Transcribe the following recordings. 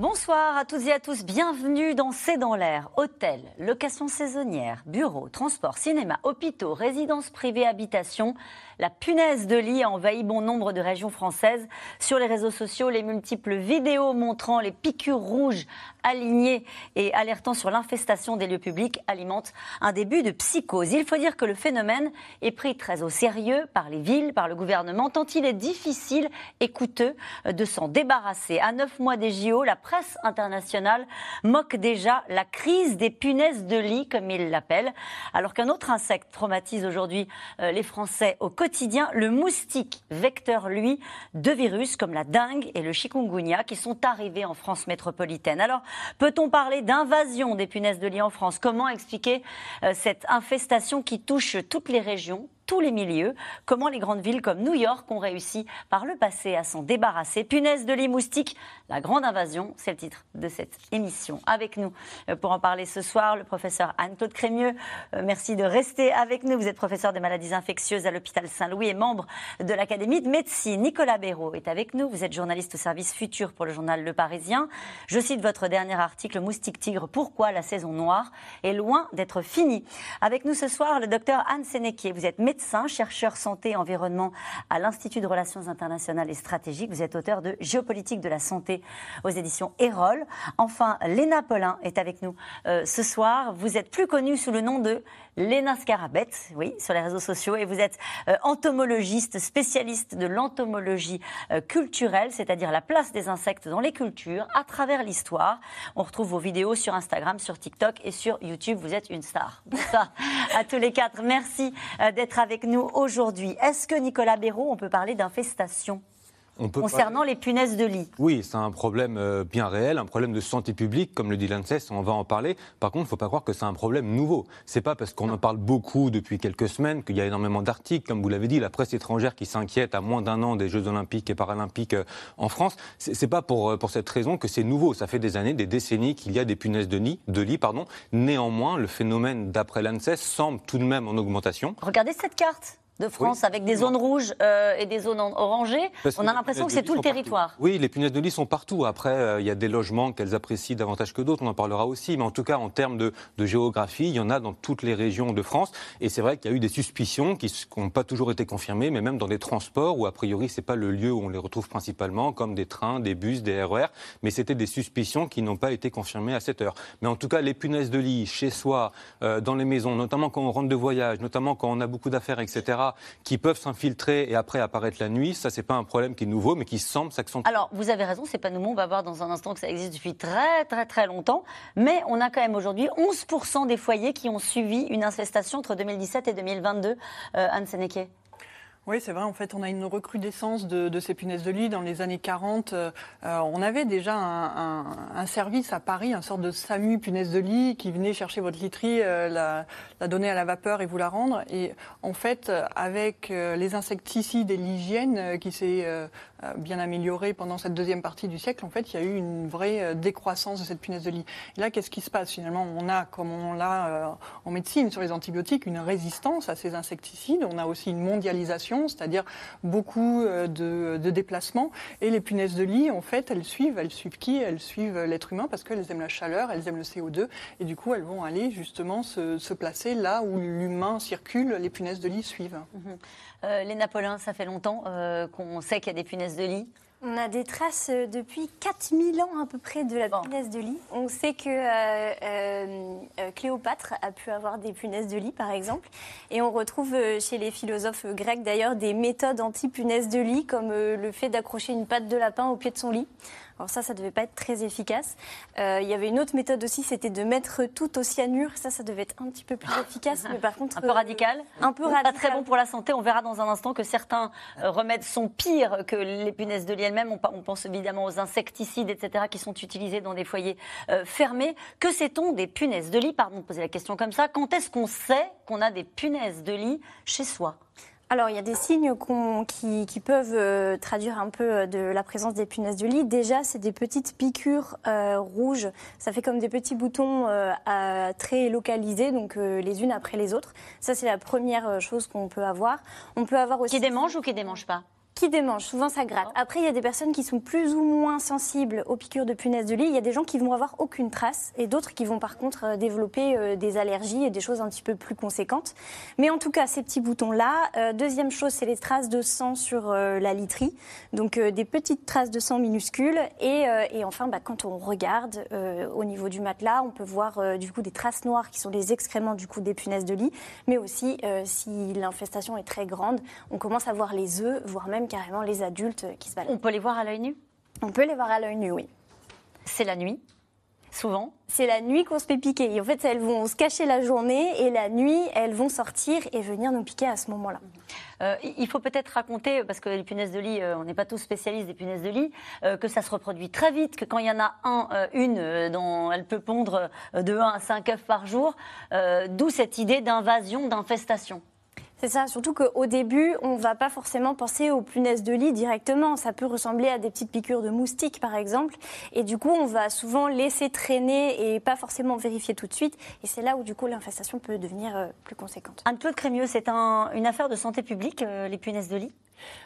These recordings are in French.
Bonsoir à toutes et à tous, bienvenue dans C'est dans l'air. Hôtel, location saisonnière, bureaux, transport, cinéma, hôpitaux, résidences privées, habitations. La punaise de lit a envahi bon nombre de régions françaises. Sur les réseaux sociaux, les multiples vidéos montrant les piqûres rouges alignées et alertant sur l'infestation des lieux publics alimentent un début de psychose. Il faut dire que le phénomène est pris très au sérieux par les villes, par le gouvernement, tant il est difficile et coûteux de s'en débarrasser. À neuf mois des JO, la presse internationale moque déjà la crise des punaises de lit, comme il l'appelle, alors qu'un autre insecte traumatise aujourd'hui euh, les Français au quotidien, le moustique, vecteur, lui, de virus comme la dengue et le chikungunya qui sont arrivés en France métropolitaine. Alors, peut-on parler d'invasion des punaises de lit en France? Comment expliquer euh, cette infestation qui touche toutes les régions? Tous les milieux. Comment les grandes villes comme New York ont réussi par le passé à s'en débarrasser. Punaise de lit moustique, la grande invasion, c'est le titre de cette émission. Avec nous euh, pour en parler ce soir, le professeur Anne-Claude Crémieux. Euh, merci de rester avec nous. Vous êtes professeur des maladies infectieuses à l'hôpital Saint-Louis et membre de l'Académie de médecine. Nicolas Béraud est avec nous. Vous êtes journaliste au service futur pour le journal Le Parisien. Je cite votre dernier article, Moustique Tigre, pourquoi la saison noire est loin d'être finie. Avec nous ce soir, le docteur Anne Sénéquier. Vous êtes médecin chercheur santé et environnement à l'Institut de relations internationales et stratégiques. Vous êtes auteur de Géopolitique de la santé aux éditions Erol. Enfin, Léna Paulin est avec nous euh, ce soir. Vous êtes plus connue sous le nom de Léna Scarabet, oui, sur les réseaux sociaux, et vous êtes euh, entomologiste, spécialiste de l'entomologie euh, culturelle, c'est-à-dire la place des insectes dans les cultures à travers l'histoire. On retrouve vos vidéos sur Instagram, sur TikTok et sur YouTube. Vous êtes une star. À tous les quatre. Merci d'être avec avec nous aujourd'hui. Est-ce que Nicolas Béraud, on peut parler d'infestation? Concernant les punaises de lit. Oui, c'est un problème euh, bien réel, un problème de santé publique, comme le dit l'ANSES, on va en parler. Par contre, il ne faut pas croire que c'est un problème nouveau. C'est pas parce qu'on en parle beaucoup depuis quelques semaines qu'il y a énormément d'articles, comme vous l'avez dit, la presse étrangère qui s'inquiète à moins d'un an des Jeux Olympiques et Paralympiques euh, en France. C'est pas pour, euh, pour cette raison que c'est nouveau. Ça fait des années, des décennies qu'il y a des punaises de lit, de lit pardon. Néanmoins, le phénomène, d'après l'ANSES, semble tout de même en augmentation. Regardez cette carte de France avec des zones rouges euh, et des zones orangées. on a l'impression que c'est tout le territoire. Oui, les punaises de lit sont partout. Après, euh, il y a des logements qu'elles apprécient davantage que d'autres, on en parlera aussi. Mais en tout cas, en termes de, géographie, il y en a dans toutes les régions de France. Et c'est vrai qu'il y a eu des suspicions qui n'ont pas toujours été confirmées, mais même dans des transports où, a priori, ce n'est pas le lieu où on les retrouve principalement, comme des trains, des bus, des RER. E mais c'était des suspicions qui n'ont pas été confirmées à cette heure. Mais en tout cas, les punaises de lit, chez soi, euh, dans les maisons, notamment quand on rentre de voyage, notamment quand on a beaucoup d'affaires, etc., qui peuvent s'infiltrer et après apparaître la nuit. Ça, c'est pas un problème qui est nouveau, mais qui semble s'accentuer. Alors, vous avez raison, c'est pas nouveau. On va voir dans un instant que ça existe depuis très, très, très longtemps. Mais on a quand même aujourd'hui 11% des foyers qui ont suivi une infestation entre 2017 et 2022. Euh, Anne Sénéquet. Oui, c'est vrai. En fait, on a une recrudescence de, ces punaises de lit. Dans les années 40, euh, on avait déjà un, service à Paris, un sorte de SAMU punaises de lit, qui venait chercher votre literie, euh, la, donner à la vapeur et vous la rendre. Et en fait, avec euh, les insecticides et l'hygiène qui s'est bien améliorée pendant cette deuxième partie du siècle, en fait, il y a eu une vraie décroissance de cette punaise de lit. Et là, qu'est-ce qui se passe finalement? On a, comme on l'a en médecine sur les antibiotiques, une résistance à ces insecticides. On a aussi une mondialisation c'est-à-dire beaucoup euh, de, déplacements. Et les punaises de lit, en fait, elles suivent, elles suivent qui Elles suivent l'être humain parce qu'elles aiment la chaleur, elles aiment le CO2, et du coup, elles vont aller justement se, placer là où l'humain circule, les punaises de lit suivent. Mhm. Euh, les Napoléons, ça fait longtemps euh, qu'on sait qu'il y a des punaises de lit on a des traces euh, depuis 4000 ans à peu près de la punaise de lit. On sait que euh, euh, Cléopâtre a pu avoir des punaises de lit, par exemple. Et on retrouve chez les philosophes grecs d'ailleurs des méthodes anti-punaises de lit, comme le fait d'accrocher une patte de lapin au pied de son lit. Alors ça, ça devait pas être très efficace. Euh, il y avait une autre méthode aussi, c'était de mettre tout au cyanure. Ça, ça devait être un petit peu plus efficace, mais par contre un peu radical, euh, un peu radical. Pas très bon pour la santé. On verra dans un instant que certains euh, remèdes sont pires que les punaises de lit elles-mêmes. On, pense évidemment aux insecticides, etc., qui sont utilisés dans des foyers fermés. Que sait-on des punaises de lit? Pardon de poser la question comme ça. Quand est-ce qu'on sait qu'on a des punaises de lit chez soi? Alors, il y a des signes qui, peuvent euh, traduire un peu euh, de la présence des punaises de lit. Déjà, c'est des petites piqûres euh, rouges. Ça fait comme des petits boutons très localisés, donc les unes après les autres. Ça, c'est la première chose qu'on peut avoir. On peut avoir aussi. Qui démange ou qui démange pas? Qui démange, souvent ça gratte. Après, il y a des personnes qui sont plus ou moins sensibles aux piqûres de punaises de lit. Il y a des gens qui vont avoir aucune trace et d'autres qui vont par contre euh, développer euh, des allergies et des choses un petit peu plus conséquentes. Mais en tout cas, ces petits boutons-là. Euh, deuxième chose, c'est les traces de sang sur la literie. Donc des petites traces de sang minuscules. Et, enfin, bah, quand on regarde au niveau du matelas, on peut voir du coup des traces noires qui sont les excréments du coup des punaises de lit. Mais aussi, si l'infestation est très grande, on commence à voir les œufs, voire même carrément les adultes qui se baladent. On peut les voir à l'œil nu? On peut les voir à l'œil nu, oui. C'est la nuit Souvent? C'est la nuit qu'on se fait piquer. en fait, elles vont se cacher la journée et la nuit, elles vont sortir et venir nous piquer à ce moment-là. Euh, il faut peut-être raconter, parce que les punaises de lit, euh, on n'est pas tous spécialistes des punaises de lit, euh, que ça se reproduit très vite, que quand il y en a un, une, dont elle peut pondre de 1 à 5 œufs par jour, d'où cette idée d'invasion, d'infestation. C'est ça, surtout qu'au début, on ne va pas forcément penser aux punaises de lit directement. Ça peut ressembler à des petites piqûres de moustiques, par exemple. Et du coup, on va souvent laisser traîner et pas forcément vérifier tout de suite. Et c'est là où, du coup, l'infestation peut devenir euh, plus conséquente. Anne-Claude Crémieux, c'est une affaire de santé publique, euh, les punaises de lit?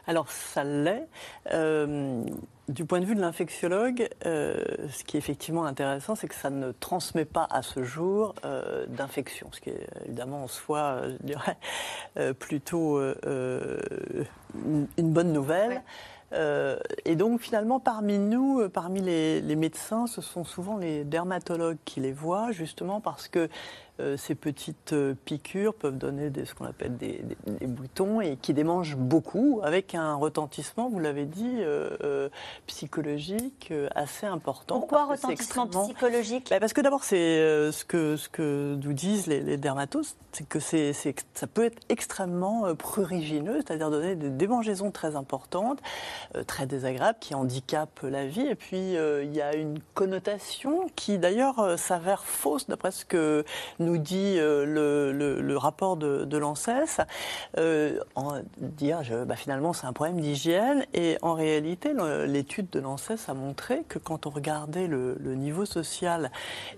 Alors ça l'est. Euh, du point de vue de l'infectiologue, euh, ce qui est effectivement intéressant, c'est que ça ne transmet pas à ce jour euh, d'infection, ce qui est évidemment en soi, je dirais, plutôt une, bonne nouvelle. et donc finalement, parmi nous, parmi les, les, médecins, ce sont souvent les dermatologues qui les voient, justement parce que euh, ces petites euh, piqûres peuvent donner des, ce qu'on appelle des, boutons et qui démangent beaucoup, avec un retentissement, vous l'avez dit, euh, psychologique assez important. Pourquoi retentissement psychologique? Bah, Parce que d'abord, c'est ce, que, ce que nous disent les, les dermatos, c'est que c'est, ça peut être extrêmement prurigineux, c'est-à-dire donner des démangeaisons très importantes, très désagréables, qui handicapent la vie. Et puis, il y a une connotation qui, d'ailleurs, s'avère fausse, d'après ce que nous dit euh, le, rapport de, de l'ANSES, euh, dire bah, finalement c'est un problème d'hygiène. Et en réalité, l'étude de l'ANSES a montré que quand on regardait le, niveau social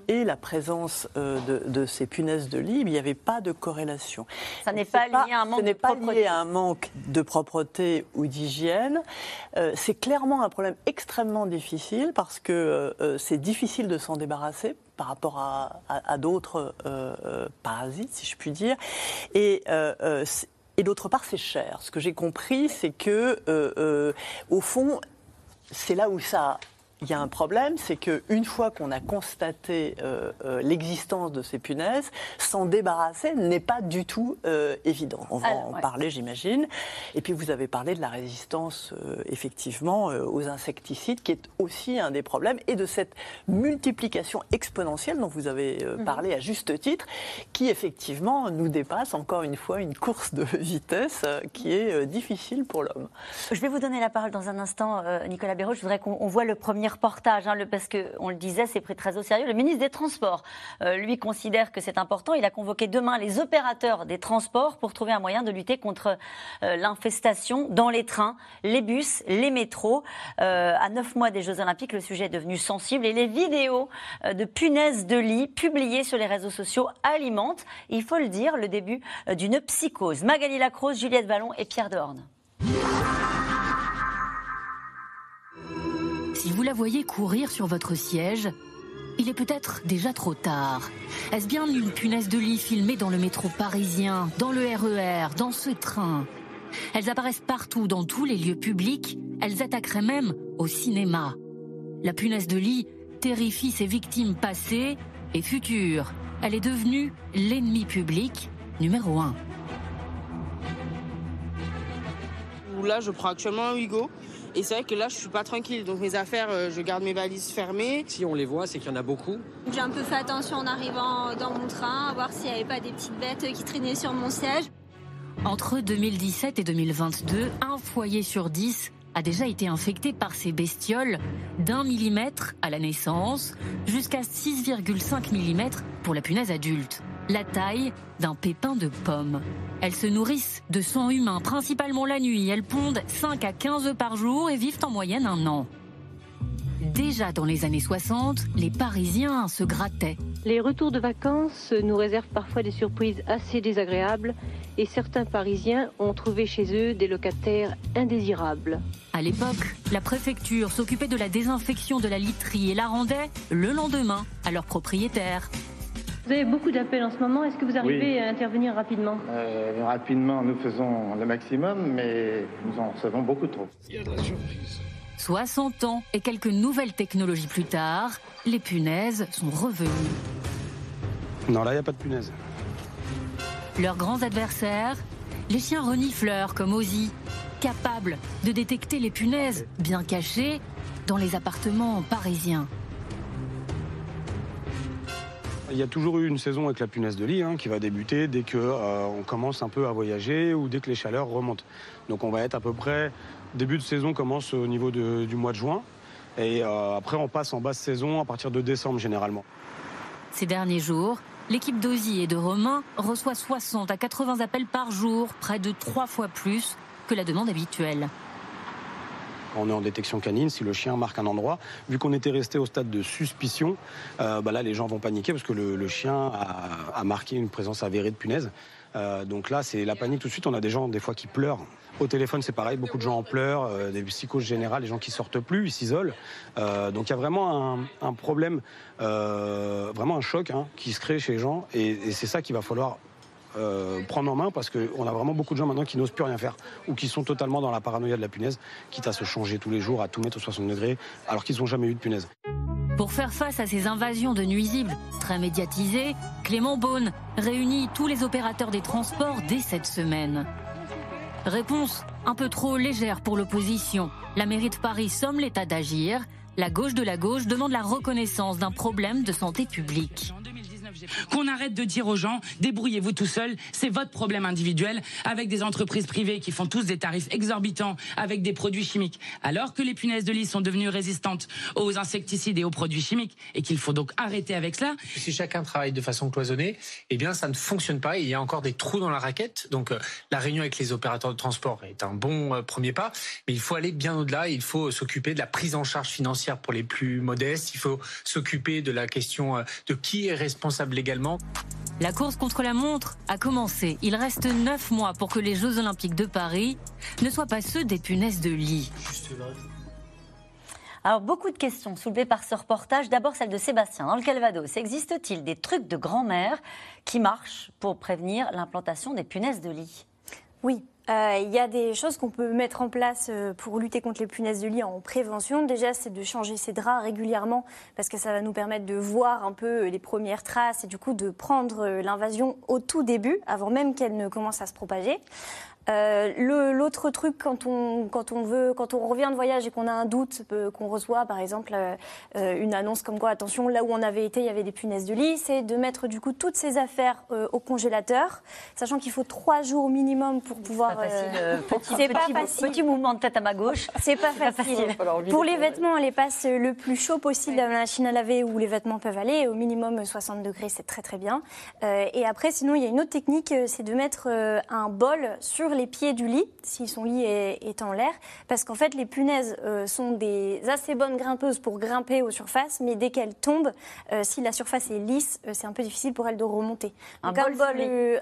et la présence euh, de, ces punaises de lit, il n'y avait pas de corrélation. Ça n'est pas, lié à un manque ce n'est pas lié à un manque de propreté ou d'hygiène. c'est clairement un problème extrêmement difficile parce que c'est difficile de s'en débarrasser par rapport à, d'autres euh, euh, parasites, si je puis dire. Et, euh, et d'autre part, c'est cher. Ce que j'ai compris, c'est que, au fond, c'est là où ça il y a un problème, c'est qu'une fois qu'on a constaté euh, euh, l'existence de ces punaises, s'en débarrasser n'est pas du tout euh, évident. On va en parler, j'imagine. Et puis vous avez parlé de la résistance, effectivement, aux insecticides, qui est aussi un des problèmes, et de cette multiplication exponentielle dont vous avez mhm. parlé à juste titre, qui effectivement nous dépasse encore une fois une course de vitesse qui est difficile pour l'homme. Je vais vous donner la parole dans un instant, Nicolas Béraud. Je voudrais qu'on voit le premier hein, le, parce qu'on le disait, c'est pris très au sérieux. Le ministre des Transports, euh, lui, considère que c'est important. Il a convoqué demain les opérateurs des transports pour trouver un moyen de lutter contre euh, l'infestation dans les trains, les bus, les métros. Euh, à neuf mois des Jeux Olympiques, le sujet est devenu sensible et les vidéos de punaises de lit publiées sur les réseaux sociaux alimentent, il faut le dire, le début d'une psychose. Magali Lacrose, Juliette Vallon et Pierre Dorn. Si vous la voyez courir sur votre siège, il est peut-être déjà trop tard. Est-ce bien une punaise de lit filmée dans le métro parisien, dans le RER, dans ce train? Elles apparaissent partout, dans tous les lieux publics. Elles attaqueraient même au cinéma. La punaise de lit terrifie ses victimes passées et futures. Elle est devenue l'ennemi public numéro un. Là, je prends actuellement un Hugo. Et c'est vrai que là, je suis pas tranquille. Donc mes affaires, euh, je garde mes valises fermées. Si on les voit, c'est qu'il y en a beaucoup. J'ai un peu fait attention en arrivant dans mon train, à voir s'il n'y avait pas des petites bêtes qui traînaient sur mon siège. Entre 2017 et 2022, un foyer sur dix a déjà été infecté par ces bestioles d'un millimètre à la naissance jusqu'à 6,5 mm pour la punaise adulte. La taille d'un pépin de pomme. Elles se nourrissent de sang humain, principalement la nuit. Elles pondent 5 à 15 œufs par jour et vivent en moyenne un an. Déjà dans les années 60, les Parisiens se grattaient. Les retours de vacances nous réservent parfois des surprises assez désagréables et certains Parisiens ont trouvé chez eux des locataires indésirables. À l'époque, la préfecture s'occupait de la désinfection de la literie et la rendait le lendemain à leurs propriétaires. Vous avez beaucoup d'appels en ce moment. Est-ce que vous arrivez à intervenir rapidement euh, Rapidement, nous faisons le maximum, mais nous en recevons beaucoup trop. Il y a de la surprise. 60 ans et quelques nouvelles technologies plus tard, les punaises sont revenues. Non, là, il n'y a pas de punaises. Leurs grands adversaires, les chiens renifleurs comme Ozzy, capables de détecter les punaises bien cachées dans les appartements parisiens. Il y a toujours eu une saison avec la punaise de lit hein, qui va débuter dès qu'on euh, commence un peu à voyager ou dès que les chaleurs remontent. Donc on va être à peu près Début de saison commence au niveau du mois de juin. Et euh, après, on passe en basse saison à partir de décembre généralement. Ces derniers jours, l'équipe d'Ozy et de Romain reçoit 60 à 80 appels par jour, près de trois fois plus que la demande habituelle. On est en détection canine, si le chien marque un endroit, vu qu'on était resté au stade de suspicion, euh, bah là les gens vont paniquer parce que le, chien a, marqué une présence avérée de punaise. Euh, donc là c'est la panique tout de suite. On a des gens des fois qui pleurent au téléphone, c'est pareil, beaucoup de gens en pleurent, euh, des psychoses générales, les gens qui sortent plus, ils s'isolent. Donc il y a vraiment un, problème, vraiment un choc hein, qui se crée chez les gens, et, c'est ça qu'il va falloir prendre en main parce qu'on a vraiment beaucoup de gens maintenant qui n'osent plus rien faire ou qui sont totalement dans la paranoïa de la punaise, quitte à se changer tous les jours, à tout mettre au 60 degrés, alors qu'ils n'ont jamais eu de punaise. Pour faire face à ces invasions de nuisibles très médiatisées, Clément Beaune réunit tous les opérateurs des transports dès cette semaine. Réponse un peu trop légère pour l'opposition. La mairie de Paris somme l'État d'agir. La gauche de la gauche demande la reconnaissance d'un problème de santé publique. Qu'on arrête de dire aux gens, débrouillez-vous tout seul, c'est votre problème individuel, avec des entreprises privées qui font tous des tarifs exorbitants, avec des produits chimiques, alors que les punaises de lit sont devenues résistantes aux insecticides et aux produits chimiques, et qu'il faut donc arrêter avec cela. Si chacun travaille de façon cloisonnée, eh bien ça ne fonctionne pas, il y a encore des trous dans la raquette, donc euh, la réunion avec les opérateurs de transport est un bon euh, premier pas, mais il faut aller bien au-delà, il faut s'occuper de la prise en charge financière pour les plus modestes, il faut s'occuper de la question euh, de qui est responsable légalement. La course contre la montre a commencé. Il reste neuf mois pour que les Jeux Olympiques de Paris ne soient pas ceux des punaises de lit. Alors, beaucoup de questions soulevées par ce reportage. D'abord, celle de Sébastien. Dans le Calvados, existe-t-il des trucs de grand-mère qui marchent pour prévenir l'implantation des punaises de lit? Oui, euh, il y a des choses qu'on peut mettre en place euh, pour lutter contre les punaises de lit en prévention. Déjà, c'est de changer ses draps régulièrement parce que ça va nous permettre de voir un peu les premières traces et du coup de prendre l'invasion au tout début, avant même qu'elle ne commence à se propager. Euh, l'autre truc, quand on, quand on veut, quand on revient de voyage et qu'on a un doute, euh, qu'on reçoit par exemple euh, une annonce comme quoi, attention, là où on avait été, il y avait des punaises de lit, c'est de mettre du coup toutes ces affaires au congélateur, sachant qu'il faut trois jours au minimum pour pouvoir. C'est pas facile. Petit, mouvement de tête à ma gauche. C'est pas, pas, facile. Pour les vêtements, on les passe le plus chaud possible dans la machine à laver où les vêtements peuvent aller. Au minimum 60 degrés, c'est très très bien. et après, sinon, il y a une autre technique, c'est de mettre un bol sur les pieds du lit, si son lit est, en l'air, parce qu'en fait, les punaises euh, sont des assez bonnes grimpeuses pour grimper aux surfaces, mais dès qu'elles tombent, euh, si la surface est lisse, euh, c'est un peu difficile pour elles de remonter. Un, bol,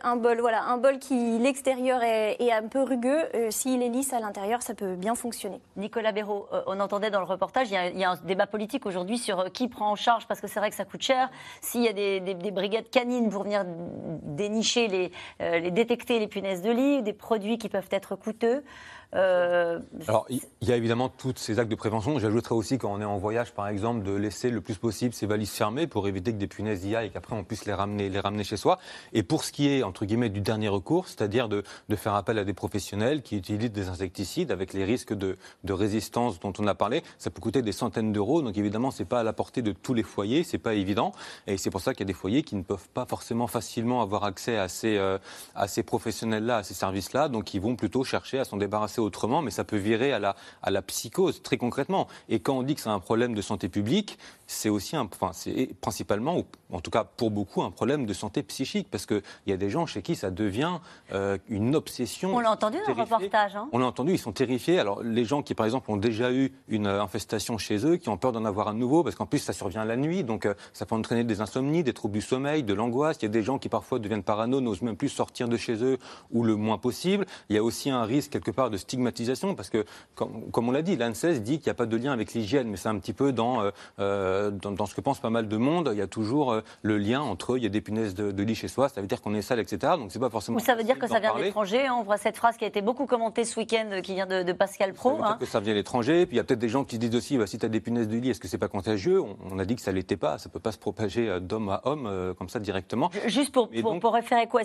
un bol, voilà, un bol qui l'extérieur est, est, un peu rugueux, s'il est lisse à l'intérieur, ça peut bien fonctionner. Nicolas Béraud, on entendait dans le reportage, il y a, un débat politique aujourd'hui sur qui prend en charge, parce que c'est vrai que ça coûte cher. S'il y a des, brigades canines pour venir dénicher les, les détecter les punaises de lit, des produits qui peuvent être coûteux. Euh, Alors, il y a évidemment tous ces actes de prévention. J'ajouterais aussi, quand on est en voyage, par exemple, de laisser le plus possible ses valises fermées pour éviter que des punaises y aillent et qu'après on puisse les ramener, les ramener chez soi. Et pour ce qui est, entre guillemets, du dernier recours, c'est-à-dire de, faire appel à des professionnels qui utilisent des insecticides avec les risques de, de résistance dont on a parlé, ça peut coûter des centaines d'euros. Donc évidemment, c'est pas à la portée de tous les foyers, c'est pas évident. Et c'est pour ça qu'il y a des foyers qui ne peuvent pas forcément facilement avoir accès à ces, euh, à ces professionnels-là, à ces services-là. Donc ils vont plutôt chercher à s'en débarrasser autrement, mais ça peut virer à la, à la psychose, très concrètement. Et quand on dit que c'est un problème de santé publique, c'est aussi, un, enfin, c'est principalement, ou en tout cas pour beaucoup, un problème de santé psychique, parce qu'il y a des gens chez qui ça devient euh, une obsession. On l'a entendu dans le reportage. Hein. on l'a entendu, ils sont terrifiés. Alors les gens qui, par exemple, ont déjà eu une infestation chez eux, qui ont peur d'en avoir un nouveau, parce qu'en plus ça survient la nuit, donc euh, ça peut entraîner des insomnies, des troubles du sommeil, de l'angoisse. Il y a des gens qui parfois deviennent parano, n'osent même plus sortir de chez eux ou le moins possible. Il y a aussi un risque quelque part de stigmatisation, parce que, comme, comme on l'a dit, l'ANSES dit qu'il n'y a pas de lien avec l'hygiène, mais c'est un petit peu dans, euh, dans, dans, ce que pense pas mal de monde. Il y a toujours le lien entre, il y a des punaises de, lit chez soi, ça veut dire qu'on est sale, etc. Donc c'est pas forcément. Ou ça veut dire que ça vient de l'étranger. Hein. On voit cette phrase qui a été beaucoup commentée ce week-end, euh, qui vient de, Pascal Pro. Ça veut dire hein. que ça vient de l'étranger. Puis il y a peut-être des gens qui disent aussi, bah, si tu as des punaises de lit, est-ce que c'est pas contagieux? On, a dit que ça l'était pas. Ça peut pas se propager euh, d'homme à homme euh, comme ça directement. Juste pour, pour, référer quoi?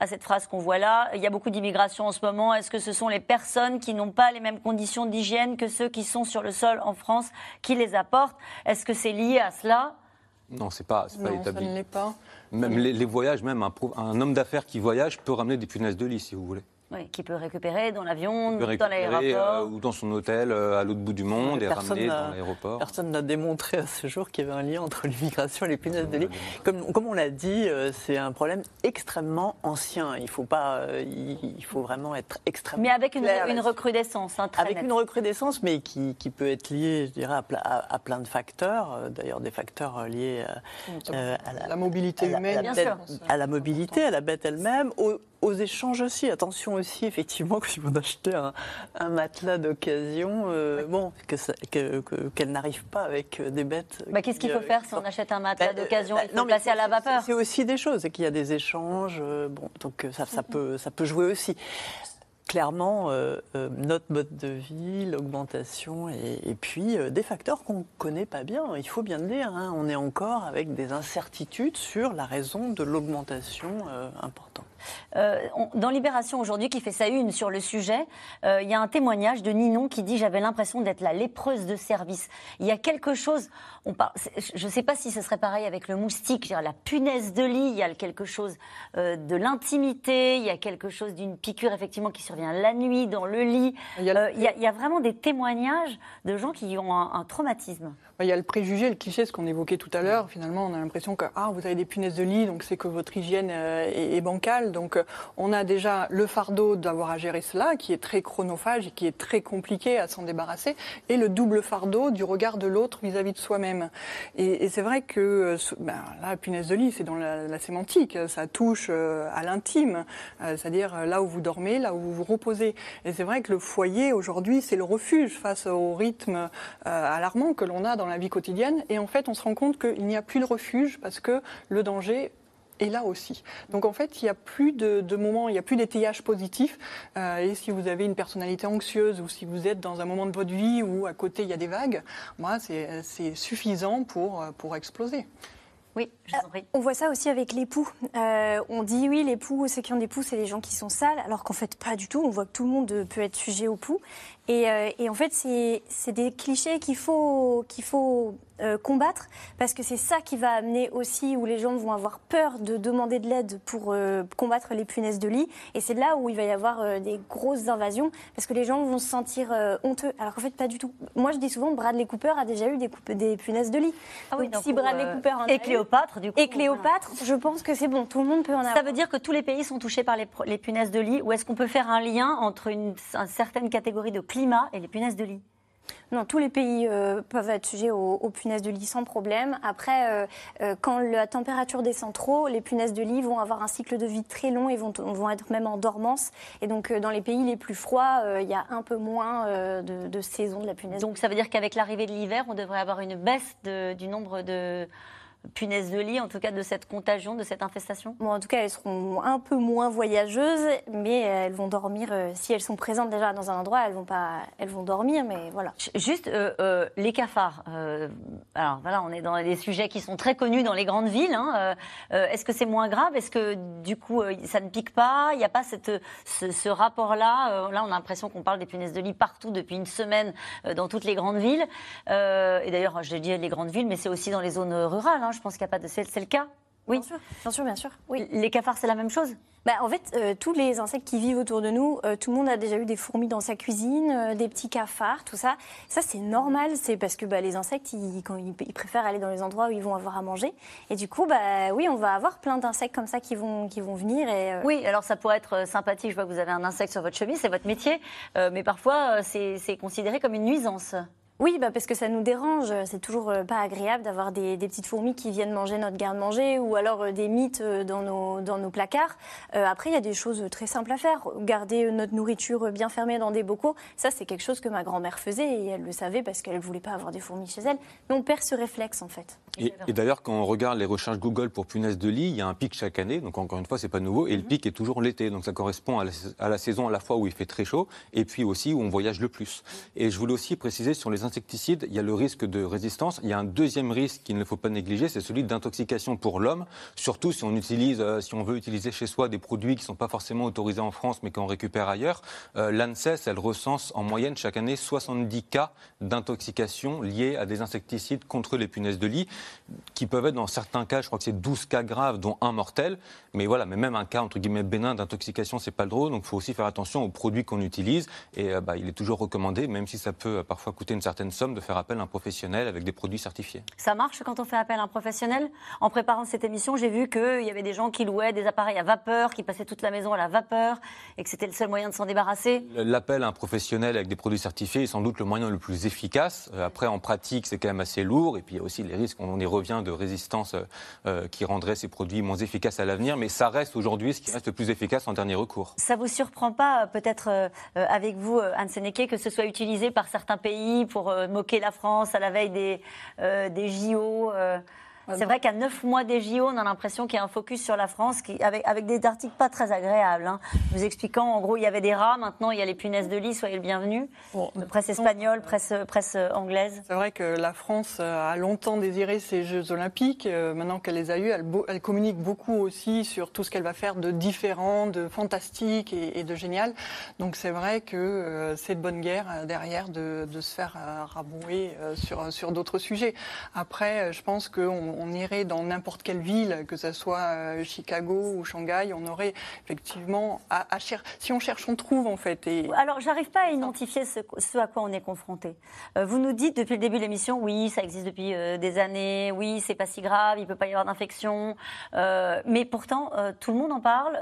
À cette phrase qu'on voit là, il y a beaucoup d'immigration en ce moment. Est-ce que ce sont les personnes qui n'ont pas les mêmes conditions d'hygiène que ceux qui sont sur le sol en France qui les apportent? Est-ce que c'est lié à cela non, c'est pas, pas non, établi. Ça ne l'est pas. Même les, les, voyages, même un, un homme d'affaires qui voyage peut ramener des punaises de lit, si vous voulez. Oui, qui peut récupérer dans l'avion, dans l'aéroport. Euh, ou dans son hôtel euh, à l'autre bout du monde et ramener dans l'aéroport. Personne n'a démontré à ce jour qu'il y avait un lien entre l'immigration et les punaises de lit. Comme, comme on l'a dit, euh, c'est un problème extrêmement ancien. Il faut, pas, il, faut vraiment être extrêmement. Mais avec une, une recrudescence. Hein, avec une recrudescence, mais qui, qui, peut être liée, je dirais, à, à, plein de facteurs. D'ailleurs, des facteurs liés à, la, mobilité humaine, à la, à la mobilité, à la bête elle-même, aux échanges aussi. Attention aussi, effectivement, que si vous achetez un, matelas d'occasion, euh, bon, qu'elle que, n'arrive pas avec des bêtes. Bah, Qu'est-ce qu'il faut faire si on achète un matelas bah, d'occasion? bah, Il faut le passer à la vapeur. C'est aussi des choses, et qu'il y a des échanges. Euh, bon, donc ça, ça, peut, ça peut jouer aussi clairement euh, notre mode de vie, l'augmentation et, puis des facteurs qu'on ne connaît pas bien. Il faut bien le dire, hein. on est encore avec des incertitudes sur la raison de l'augmentation importante. Euh, dans Libération aujourd'hui, qui fait sa une sur le sujet, euh, il y a un témoignage de Ninon qui dit J'avais l'impression d'être la lépreuse de service. Il y a quelque chose, on je ne sais pas si ce serait pareil avec le moustique, la punaise de lit, il y a quelque chose euh, de l'intimité, il y a quelque chose d'une piqûre effectivement qui survient la nuit dans le lit. Il y a, vraiment des témoignages de gens qui ont un traumatisme. Bah, il y a le préjugé, le cliché, ce qu'on évoquait tout à l'heure. Finalement, on a l'impression que ah, vous avez des punaises de lit, donc c'est que votre hygiène est, bancale. Donc, euh, on a déjà le fardeau d'avoir à gérer cela, qui est très chronophage et qui est très compliqué à s'en débarrasser, et le double fardeau du regard de l'autre vis-à-vis de soi-même. Et, c'est vrai que euh, ben, la punaise de lit, c'est dans la, sémantique. Ça touche à l'intime, c'est-à-dire là où vous dormez, là où vous vous reposez. Et c'est vrai que le foyer aujourd'hui, c'est le refuge face au rythme alarmant que l'on a dans la vie quotidienne. Et en fait, on se rend compte qu'il n'y a plus de refuge parce que le danger est là aussi. Donc en fait, il n'y a plus de, moments, il n'y a plus d'étayage positif. Euh, et si vous avez une personnalité anxieuse ou si vous êtes dans un moment de votre vie où à côté il y a des vagues, moi, c'est suffisant pour, pour exploser. Oui, je euh, On voit ça aussi avec l'époux. Euh, on dit oui, l'époux, ceux qui ont des poux, c'est les gens qui sont sales, alors qu'en fait, pas du tout. On voit que tout le monde peut être sujet au poux. Et, euh, et en fait, c'est des clichés qu'il faut, qu'il faut euh, combattre parce que c'est ça qui va amener aussi où les gens vont avoir peur de demander de l'aide pour euh, combattre les punaises de lit. Et c'est là où il va y avoir euh, des grosses invasions parce que les gens vont se sentir honteux. Alors qu'en fait, pas du tout. Moi, je dis souvent Bradley Cooper a déjà eu des, des punaises de lit. Ah oui, donc, si Bradley Cooper en et Cléopâtre, du coup. Et Cléopâtre, je pense que c'est bon. Tout le monde peut en avoir. Ça veut dire que tous les pays sont touchés par les, les punaises de lit ou est-ce qu'on peut faire un lien entre une, une certaine catégorie de climat et les punaises de lit non, tous les pays euh, peuvent être sujets aux, punaises de lit sans problème. Après, euh, euh, quand la température descend trop, les punaises de lit vont avoir un cycle de vie très long et vont, vont être même en dormance. Et donc, dans les pays les plus froids, il y a un peu moins de, de, saison de la punaise. Donc, ça veut dire qu'avec l'arrivée de l'hiver, on devrait avoir une baisse du nombre de punaises de lit, en tout cas de cette contagion, de cette infestation? Bon, En tout cas, elles seront un peu moins voyageuses, mais elles vont dormir. Euh, si elles sont présentes déjà dans un endroit, elles vont pas, elles vont dormir, mais voilà. Juste euh, euh, les cafards. alors voilà, on est dans des sujets qui sont très connus dans les grandes villes. Hein, Est-ce que c'est moins grave? Est-ce que du coup ça ne pique pas? Il n'y a pas cette, ce, rapport-là Là, on a l'impression qu'on parle des punaises de lit partout depuis une semaine dans toutes les grandes villes. et d'ailleurs, je dis les grandes villes, mais c'est aussi dans les zones rurales. Hein, je pense qu'il n'y a pas de. C'est le cas Oui, bien sûr, bien sûr, bien sûr. Oui. Les cafards, c'est la même chose? Bah, en fait, euh, tous les insectes qui vivent autour de nous, euh, tout le monde a déjà eu des fourmis dans sa cuisine, euh, des petits cafards, tout ça. Ça, c'est normal, c'est parce que bah, les insectes, ils, quand ils, ils préfèrent aller dans les endroits où ils vont avoir à manger. Et du coup, bah, oui, on va avoir plein d'insectes comme ça qui vont, qui vont venir. Et, Oui, alors ça pourrait être sympathique. Je vois que vous avez un insecte sur votre chemise, c'est votre métier. Mais parfois, c'est considéré comme une nuisance. Oui, bah parce que ça nous dérange. C'est toujours euh, pas agréable d'avoir des, petites fourmis qui viennent manger notre garde-manger ou alors euh, des mites euh, dans nos, placards. Après, il y a des choses très simples à faire. Garder notre nourriture bien fermée dans des bocaux, ça c'est quelque chose que ma grand-mère faisait et elle le savait parce qu'elle voulait pas avoir des fourmis chez elle. Mais on perd ce réflexe en fait. Et, et d'ailleurs, quand on regarde les recherches Google pour punaises de lit, il y a un pic chaque année. Donc encore une fois, c'est pas nouveau. Et le pic est toujours l'été. Donc ça correspond à la, à la saison à la fois où il fait très chaud et puis aussi où on voyage le plus. Et je voulais aussi préciser sur les insecticides, il y a le risque de résistance. Il y a un deuxième risque qu'il ne faut pas négliger, c'est celui d'intoxication pour l'homme. Surtout si on utilise, euh, si on veut utiliser chez soi des produits qui ne sont pas forcément autorisés en France, mais qu'on récupère ailleurs. Euh, L'ANSES, elle recense en moyenne chaque année 70 cas d'intoxication liés à des insecticides contre les punaises de lit, qui peuvent être dans certains cas, je crois que c'est 12 cas graves, dont un mortel. Mais voilà, mais même un cas entre guillemets bénin d'intoxication, c'est pas le drôle. Donc il faut aussi faire attention aux produits qu'on utilise. Et euh, bah, il est toujours recommandé, même si ça peut euh, parfois coûter une certaine somme, de faire appel à un professionnel avec des produits certifiés. Ça marche quand on fait appel à un professionnel? En préparant cette émission, j'ai vu qu'il y avait des gens qui louaient des appareils à vapeur, qui passaient toute la maison à la vapeur, et que c'était le seul moyen de s'en débarrasser. L'appel à un professionnel avec des produits certifiés est sans doute le moyen le plus efficace. Euh, Après, en pratique, c'est quand même assez lourd. Et puis, il y a aussi les risques, on y revient, de résistance euh, euh, qui rendrait ces produits moins efficaces à l'avenir. Mais ça reste aujourd'hui ce qui reste le plus efficace en dernier recours. Ça vous surprend pas, euh, peut-être avec vous, Anne Sénéquet, que ce soit utilisé par certains pays pour moquer la France à la veille des, des JO C'est vrai qu'à neuf mois des JO, on a l'impression qu'il y a un focus sur la France qui, avec, avec des articles pas très agréables. hein, vous expliquant, en gros, il y avait des rats, maintenant il y a les punaises de lit, soyez le bienvenu. presse espagnole, presse, presse euh, anglaise. C'est vrai que la France euh, a longtemps désiré ces Jeux Olympiques. Euh, Maintenant qu'elle les a eus, elle, communique beaucoup aussi sur tout ce qu'elle va faire de différent, de fantastique et, et de génial. Donc c'est vrai que c'est de bonne guerre derrière de, de se faire rabouer sur, sur d'autres sujets. Après, je pense qu'on on irait dans n'importe quelle ville, que ce soit euh, Chicago ou Shanghai, on aurait effectivement à, à cher- si on cherche, on trouve en fait. Et Alors, j'arrive pas à identifier ce, à quoi on est confronté. Euh, vous nous dites depuis le début de l'émission, oui, ça existe depuis euh, des années, oui, c'est pas si grave, il peut pas y avoir d'infection. Mais pourtant, tout le monde en parle.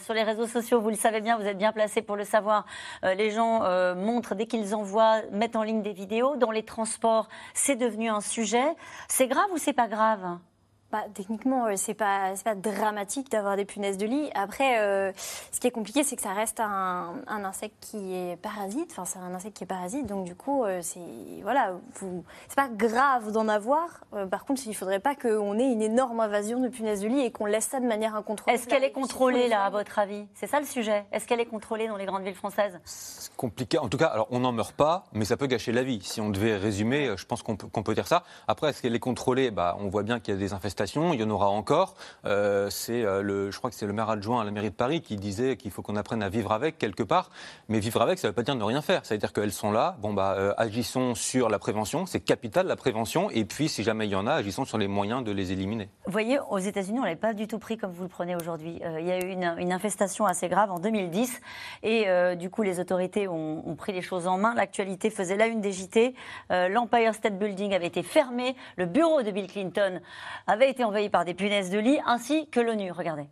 Sur les réseaux sociaux, vous le savez bien, vous êtes bien placé pour le savoir. Les gens montrent dès qu'ils envoient, mettent en ligne des vidéos. Dans les transports, c'est devenu un sujet. C'est grave ou c'est pas grave? grave. Hein. Bah, techniquement, euh, c'est pas pas dramatique d'avoir des punaises de lit. Après, euh, ce qui est compliqué, c'est que ça reste un, un insecte qui est parasite. Enfin, c'est un insecte qui est parasite, donc du coup, euh, c'est voilà, c'est pas grave d'en avoir. Euh, par contre, il faudrait pas qu'on ait une énorme invasion de punaises de lit et qu'on laisse ça de manière incontrôlée. Est-ce qu'elle est contrôlée là, à votre avis? C'est ça le sujet. Est-ce qu'elle est contrôlée dans les grandes villes françaises? C'est compliqué. En tout cas, alors on n'en meurt pas, mais ça peut gâcher la vie. Si on devait résumer, je pense qu'on peut, qu'on peut dire ça. Après, est-ce qu'elle est contrôlée? Bah, On voit bien qu'il y a des infestations, il y en aura encore. Euh, c'est euh, le, je crois que c'est le maire adjoint à la mairie de Paris qui disait qu'il faut qu'on apprenne à vivre avec quelque part. Mais vivre avec, ça ne veut pas dire ne rien faire. C'est-à-dire qu'elles sont là. Bon, bah, euh, agissons sur la prévention. C'est capital la prévention. Et puis, si jamais il y en a, agissons sur les moyens de les éliminer. Vous voyez, aux États-Unis, on l'avait pas du tout pris comme vous le prenez aujourd'hui. Euh, il y a eu une, une infestation assez grave en 2010 et euh, du coup, les autorités ont, ont pris les choses en main. L'actualité faisait la une des JT. Euh, L'Empire State Building avait été fermé. Le bureau de Bill Clinton avait été envahi par des punaises de lit ainsi que l'ONU. Regardez.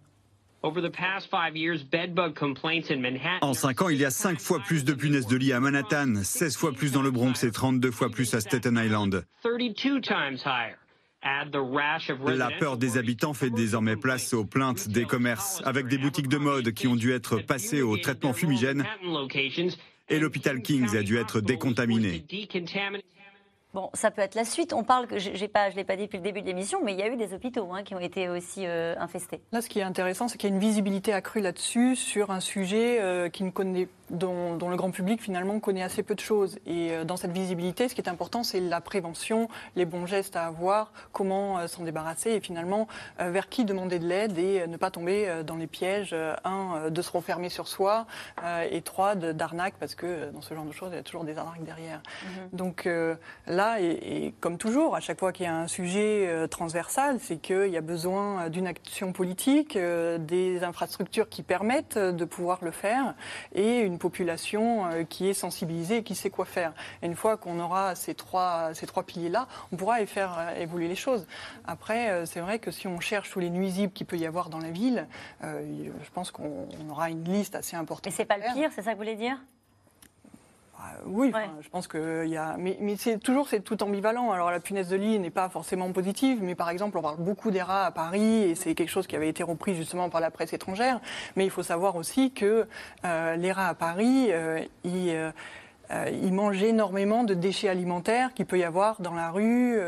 Over the past five years, bedbug complaints in Manhattan. En 5 ans, il y a 5 fois plus de punaises de lit à Manhattan, 16 fois plus dans le Bronx et 32 fois plus à Staten Island. 32 times higher. Add the rash of La peur des habitants fait désormais place aux plaintes des commerces, avec des boutiques de mode qui ont dû être passées au traitement fumigène et l'hôpital Kings a dû être décontaminé. Bon, ça peut être la suite. On parle, j'ai pas, je l'ai pas dit depuis le début de l'émission, mais il y a eu des hôpitaux hein, qui ont été aussi euh, infestés. Là, ce qui est intéressant, c'est qu'il y a une visibilité accrue là-dessus sur un sujet euh, qui ne connaît dont, dont, le grand public finalement connaît assez peu de choses. Et dans cette visibilité, ce qui est important, c'est la prévention, les bons gestes à avoir, comment s'en débarrasser et finalement vers qui demander de l'aide et ne pas tomber dans les pièges, un, de se refermer sur soi et trois, d'arnaque, parce que dans ce genre de choses, il y a toujours des arnaques derrière. Mm-hmm. Donc là, et, et, comme toujours, à chaque fois qu'il y a un sujet transversal, c'est qu'il y a besoin d'une action politique, des infrastructures qui permettent de pouvoir le faire et une population euh, qui est sensibilisée et qui sait quoi faire. Et une fois qu'on aura ces trois, ces trois piliers-là, on pourra y faire euh, évoluer les choses. Après, euh, c'est vrai que si on cherche tous les nuisibles qu'il peut y avoir dans la ville, je pense qu'on aura une liste assez importante. Mais c'est pas le pire, c'est ça que vous voulez dire? Oui, je pense que y a, mais, c'est toujours c'est tout ambivalent. Alors la punaise de lit n'est pas forcément positive, mais par exemple on parle beaucoup des rats à Paris et c'est quelque chose qui avait été repris justement par la presse étrangère. Mais il faut savoir aussi que euh, les rats à Paris, euh, euh, ils mangent énormément de déchets alimentaires qu'il peut y avoir dans la rue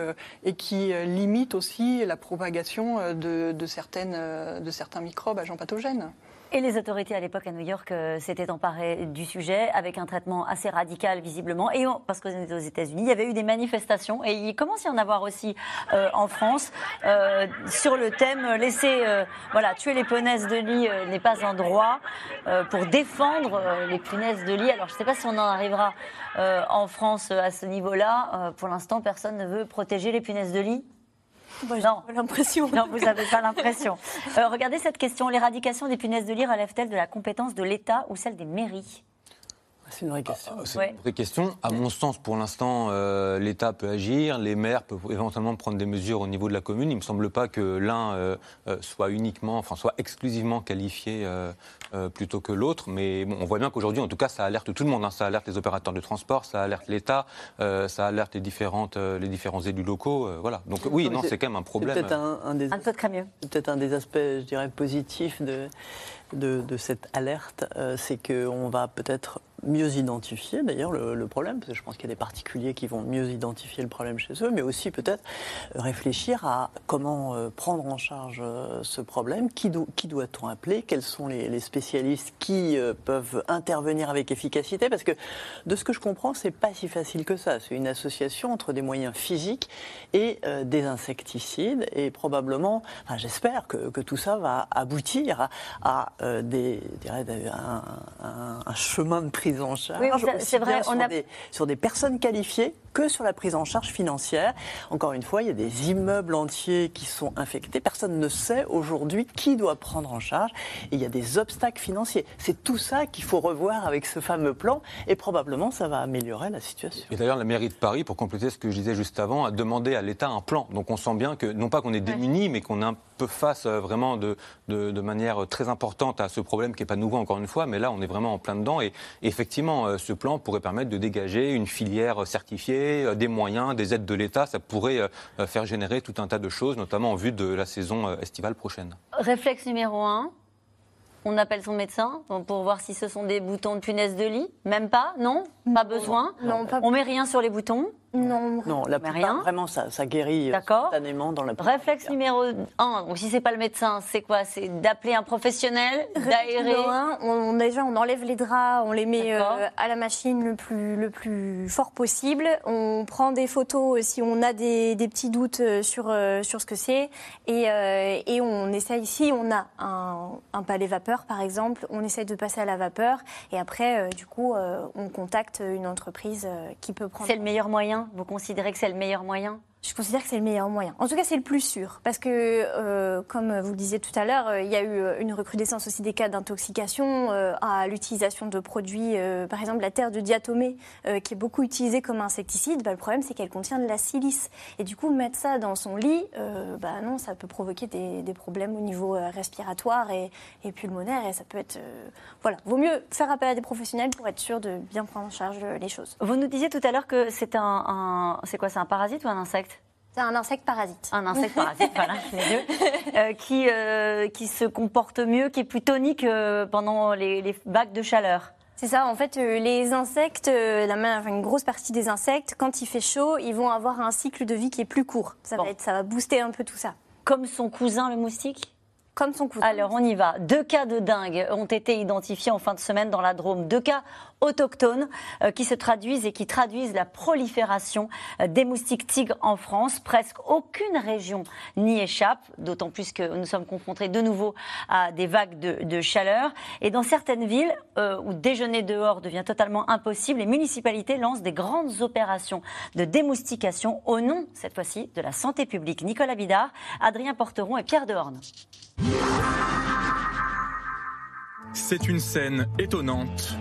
et qui limitent aussi la propagation de, de, certaines, de certains microbes agents pathogènes. Et les autorités à l'époque à New York euh, s'étaient emparées du sujet avec un traitement assez radical visiblement. Et parce que aux États-Unis, il y avait eu des manifestations et il commence à y en avoir aussi euh, en France euh, sur le thème laisser voilà tuer les punaises de lit n'est pas un droit pour défendre les punaises de lit. Alors je ne sais pas si on en arrivera en France à ce niveau-là. pour l'instant, personne ne veut protéger les punaises de lit non, l'impression. Non, vous n'avez pas l'impression. Euh, regardez cette question. L'éradication des punaises de lit relève-t-elle de la compétence de l'État ou celle des mairies? C'est une vraie question. Ah, c'est une vraie question. À mon sens, pour l'instant, euh, l'État peut agir, les maires peuvent éventuellement prendre des mesures au niveau de la commune. Il ne me semble pas que l'un euh, euh, soit uniquement, enfin, soit exclusivement qualifié plutôt que l'autre. Mais bon, on voit bien qu'aujourd'hui, en tout cas, ça alerte tout le monde. Hein. Ça alerte les opérateurs de transport, ça alerte l'État, ça alerte les, différentes, les différents élus locaux. voilà. Donc oui, non, c'est quand même un problème. C'est peut-être un, des, peut un des aspects, je dirais, positifs de, de, cette alerte. c'est qu'on va peut-être mieux identifier d'ailleurs le, problème, parce que je pense qu'il y a des particuliers qui vont mieux identifier le problème chez eux, mais aussi peut-être réfléchir à comment euh, prendre en charge euh, ce problème, qui, doit-on appeler, quels sont les, spécialistes qui euh, peuvent intervenir avec efficacité, parce que de ce que je comprends, c'est pas si facile que ça. C'est une association entre des moyens physiques et des insecticides, et probablement, enfin, j'espère que, que, tout ça va aboutir à, des, un, un, un chemin de prise en charge. c'est vrai, on a... des, sur des personnes qualifiées que sur la prise en charge financière. Encore une fois, il y a des immeubles entiers qui sont infectés. Personne ne sait aujourd'hui qui doit prendre en charge. Et il y a des obstacles financiers. C'est tout ça qu'il faut revoir avec ce fameux plan. Et probablement, ça va améliorer la situation. Et d'ailleurs, la mairie de Paris, pour compléter ce que je disais juste avant, a demandé à l'État un plan. Donc on sent bien que, non pas qu'on est démunis, mais qu'on est un peu face euh, vraiment de, de, manière très importante à ce problème qui n'est pas nouveau encore une fois. Mais là, on est vraiment en plein dedans. Et, effectivement, euh, ce plan pourrait permettre de dégager une filière certifiée euh, des moyens, des aides de l'État. Ça pourrait faire générer tout un tas de choses, notamment en vue de la saison estivale prochaine. Réflexe numéro un, on appelle son médecin pour voir si ce sont des boutons de punaise de lit. Même pas Non? Pas besoin non, On met rien sur les boutons non, non la plupart, rien. vraiment, ça, ça guérit euh, spontanément dans la Réflexe numéro 1, donc si c'est pas le médecin, c'est quoi? C'est d'appeler un professionnel, d'aérer on, Déjà, on enlève les draps, on les met euh, à la machine le plus, le plus fort possible. On prend des photos si on a des, des petits doutes euh, sur, sur ce que c'est. Et, et, on essaye, si on a un, un palais vapeur, par exemple, on essaye de passer à la vapeur. Et après, du coup, on contacte une entreprise qui peut prendre... C'est le meilleur moyen? Vous considérez que c'est le meilleur moyen? Je considère que c'est le meilleur moyen. En tout cas, c'est le plus sûr. Parce que, euh, comme vous le disiez tout à l'heure, euh, il y a eu euh, une recrudescence aussi des cas d'intoxication à l'utilisation de produits, par exemple la terre de diatomée, qui est beaucoup utilisée comme insecticide. Bah, le problème, c'est qu'elle contient de la silice. Et du coup, mettre ça dans son lit, bah, non, ça peut provoquer des, problèmes au niveau respiratoire et, pulmonaire. Et ça peut être. voilà. Vaut mieux faire appel à des professionnels pour être sûr de bien prendre en charge les choses. Vous nous disiez tout à l'heure que c'est un, un c'est quoi C'est un parasite ou un insecte? C'est un insecte parasite. Un insecte parasite, voilà, les deux. Euh, qui, euh, qui se comporte mieux, qui est plus tonique euh, pendant les, les vagues de chaleur. C'est ça, en fait, les insectes, la, enfin, une grosse partie des insectes, quand il fait chaud, ils vont avoir un cycle de vie qui est plus court. Ça, va, être, ça va booster un peu tout ça. Comme son cousin le moustique comme son cousin. Alors on y va. Deux cas de dingue ont été identifiés en fin de semaine dans la Drôme. Deux cas autochtones euh, qui se traduisent et qui traduisent la prolifération euh, des moustiques tigres en France. Presque aucune région n'y échappe, d'autant plus que nous sommes confrontés de nouveau à des vagues de, chaleur. Et dans certaines villes euh, où déjeuner dehors devient totalement impossible, les municipalités lancent des grandes opérations de démoustication au nom, cette fois-ci, de la santé publique. Nicolas Bidard, Adrien Porteron et Pierre Dehorne. C'est une scène étonnante.